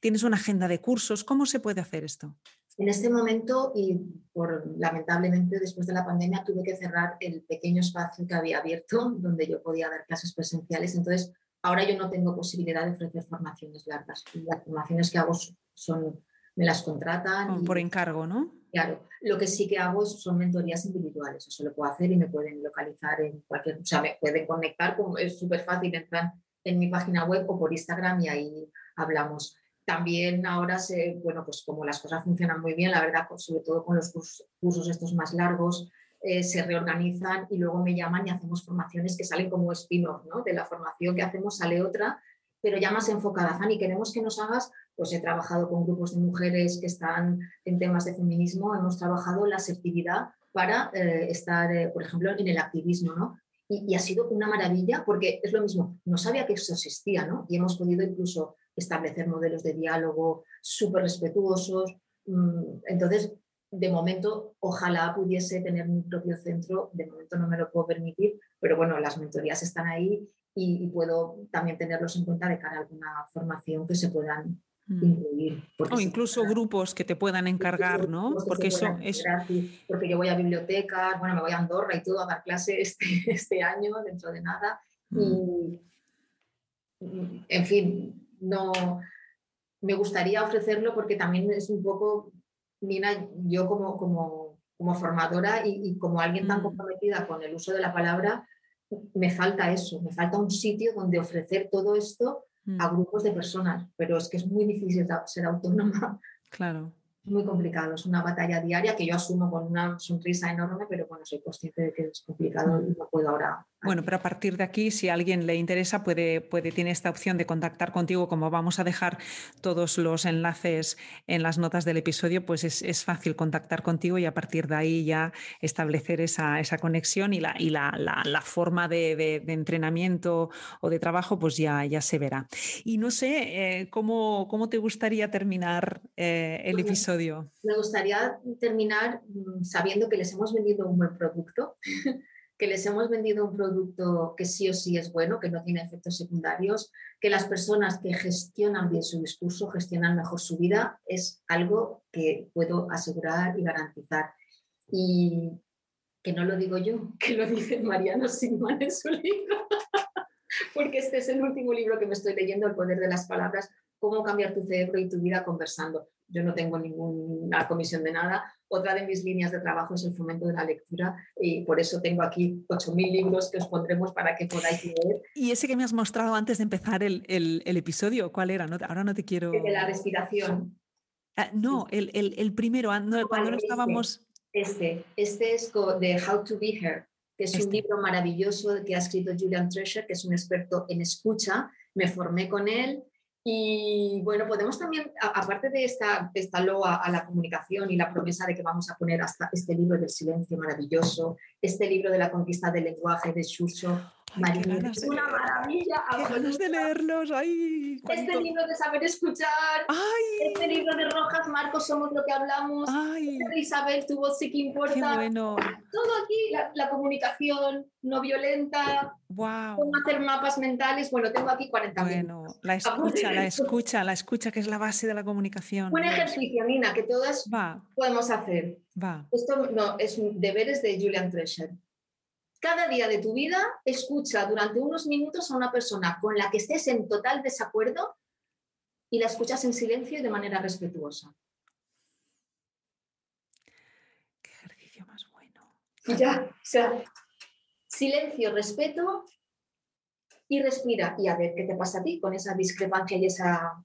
¿Tienes una agenda de cursos? ¿Cómo se puede hacer esto? En este momento, y por, lamentablemente después de la pandemia, tuve que cerrar el pequeño espacio que había abierto donde yo podía dar clases presenciales. Entonces, ahora yo no tengo posibilidad de ofrecer formaciones largas. Las formaciones que hago son, me las contratan. por encargo, ¿no? Claro, lo que sí que hago son mentorías individuales. Eso lo puedo hacer y me pueden localizar en cualquier, o sea, me pueden conectar, como es súper fácil, entrar en mi página web o por Instagram y ahí hablamos. También ahora, se, bueno, pues como las cosas funcionan muy bien, la verdad, sobre todo con los cursos estos más largos, eh, se reorganizan y luego me llaman y hacemos formaciones que salen como spin-off, ¿no? De la formación que hacemos sale otra, pero ya más enfocada. Fanny, queremos que nos hagas, pues he trabajado con grupos de mujeres que están en temas de feminismo, hemos trabajado la asertividad para eh, estar, eh, por ejemplo, en el activismo, ¿no? Y, y, ha sido una maravilla porque es lo mismo, no sabía que eso existía, ¿no? Y hemos podido incluso establecer modelos de diálogo súper respetuosos. Mm, entonces, de momento, ojalá pudiese tener mi propio centro, de momento no me lo puedo permitir, pero bueno, las mentorías están ahí y, puedo también tenerlos en cuenta de cara a alguna formación que se puedan mm. incluir. O incluso grupos que te puedan encargar, ¿no? Porque eso es... Porque yo voy a bibliotecas, bueno, me voy a Andorra y todo a dar clases este, este año, dentro de nada. Mm. Y, en fin, no me gustaría ofrecerlo porque también es un poco, Nina, yo como, como, como formadora y, como alguien tan mm. comprometida con el uso de la palabra, me falta eso, me falta un sitio donde ofrecer todo esto a mm. grupos de personas, pero es que es muy difícil ser autónoma. Claro muy complicado, es una batalla diaria que yo asumo con una sonrisa enorme, pero bueno, soy consciente de que es complicado y no puedo ahora. Bueno, pero a partir de aquí, si a alguien le interesa, puede, puede, tiene esta opción de contactar contigo, como vamos a dejar todos los enlaces en las notas del episodio, pues es, fácil contactar contigo y a partir de ahí ya establecer esa, esa conexión y la, y la, la, forma de, de, entrenamiento o de trabajo, pues ya, ya se verá. Y no sé, eh, ¿cómo, ¿cómo, te gustaría terminar eh, el episodio? Me gustaría terminar mm, sabiendo que les hemos vendido un buen producto, que les hemos vendido un producto que sí o sí es bueno, que no tiene efectos secundarios, que las personas que gestionan bien su discurso, gestionan mejor su vida, es algo que puedo asegurar y garantizar. Y que no lo digo yo, que lo dice Mariano Sigman en su libro, porque este es el último libro que me estoy leyendo, El poder de las palabras, cómo cambiar tu cerebro y tu vida conversando yo no tengo ninguna comisión de nada. Otra de mis líneas de trabajo es el fomento de la lectura y por eso tengo aquí 8.000 libros que os pondremos para que podáis leer. Y ese que me has mostrado antes de empezar el, el, episodio, ¿cuál era? No, ahora no te quiero... El de la respiración. Ah, no, el, el, primero, cuando no estábamos... Este, este es de How to Be Here, que es un este. libro maravilloso que ha escrito Julian Treasure, que es un experto en escucha. Me formé con él y bueno, podemos también, aparte de esta, esta loa a la comunicación y la promesa de que vamos a poner hasta este libro del silencio maravilloso, este libro de la conquista del lenguaje de Shusho, María, es una maravilla. Qué ganas de leerlos. Ay, este libro de saber escuchar. Ay. Este libro de Rojas Marcos, Somos lo que hablamos. Ay. Este de Isabel, tu voz sí que importa. Qué bueno. Todo aquí, la, comunicación no violenta. Wow. Cómo hacer mapas mentales. Bueno, tengo aquí 40 Bueno, la escucha, la escucha, la escucha, que es la base de la comunicación. Un ejercicio, Nina, que todas podemos hacer. Va. Esto no, es deberes de Julian Treasure cada día de tu vida escucha durante unos minutos a una persona con la que estés en total desacuerdo y la escuchas en silencio y de manera respetuosa. Qué ejercicio más bueno. Ya, o sea, silencio, respeto y respira y a ver qué te pasa a ti con esa discrepancia y esa...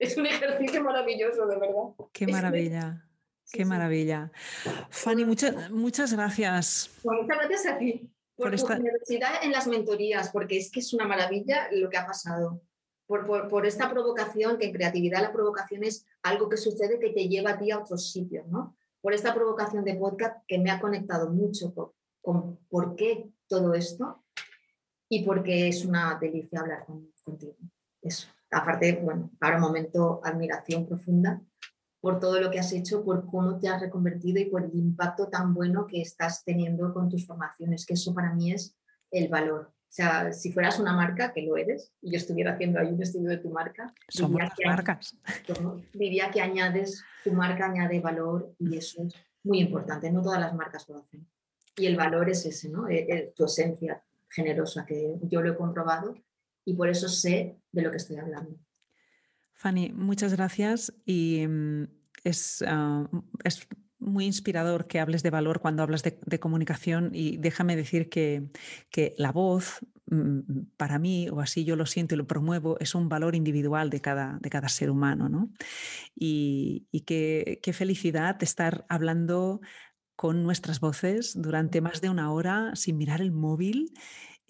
Es un ejercicio maravilloso, de verdad. Qué maravilla. Qué maravilla. Fanny, muchas, muchas gracias. muchas gracias a ti por, tu universidad en las mentorías, porque es que es una maravilla lo que ha pasado. Por, esta provocación, que en creatividad la provocación es algo que sucede que te lleva a ti a otros sitios, ¿no? Por esta provocación de podcast que me ha conectado mucho con por qué todo esto y porque es una delicia hablar contigo. Eso. Aparte, bueno, para un momento, admiración profunda por todo lo que has hecho, por cómo te has reconvertido y por el impacto tan bueno que estás teniendo con tus formaciones, que eso para mí es el valor. O sea, si fueras una marca, que lo eres, y yo estuviera haciendo ahí un estudio de tu marca, somos las marcas. Diría que añades, tu marca añade valor y eso es muy importante. No todas las marcas lo hacen. Y el valor es ese, ¿no? E, e, tu esencia generosa, que yo lo he comprobado y por eso sé de lo que estoy hablando. Fanny, muchas gracias y mm, es, ah, es, muy inspirador que hables de valor cuando hablas de, comunicación y déjame decir que, que, la voz, mm, para mí, o así yo lo siento y lo promuevo, es un valor individual de cada, de cada ser humano. ¿no? Y, y qué, qué felicidad estar hablando con nuestras voces durante más de una hora sin mirar el móvil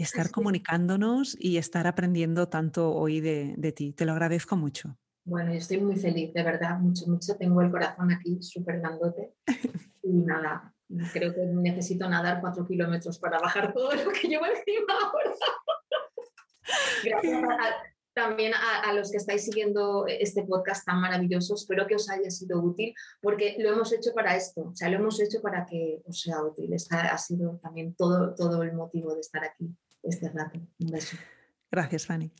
estar comunicándonos y estar aprendiendo tanto hoy de, ti. Te lo agradezco mucho. Bueno, yo estoy muy feliz, de verdad, mucho, mucho. Tengo el corazón aquí súper grandote y nada, creo que necesito nadar cuatro kilómetros para bajar todo lo que llevo encima ahora. Gracias también a, los que estáis siguiendo este podcast tan maravilloso. Espero que os haya sido útil porque lo hemos hecho para esto, o sea, lo hemos hecho para que os sea útil. Esta ha sido también todo, todo el motivo de estar aquí este rato. Un beso. Gracias, Fanny.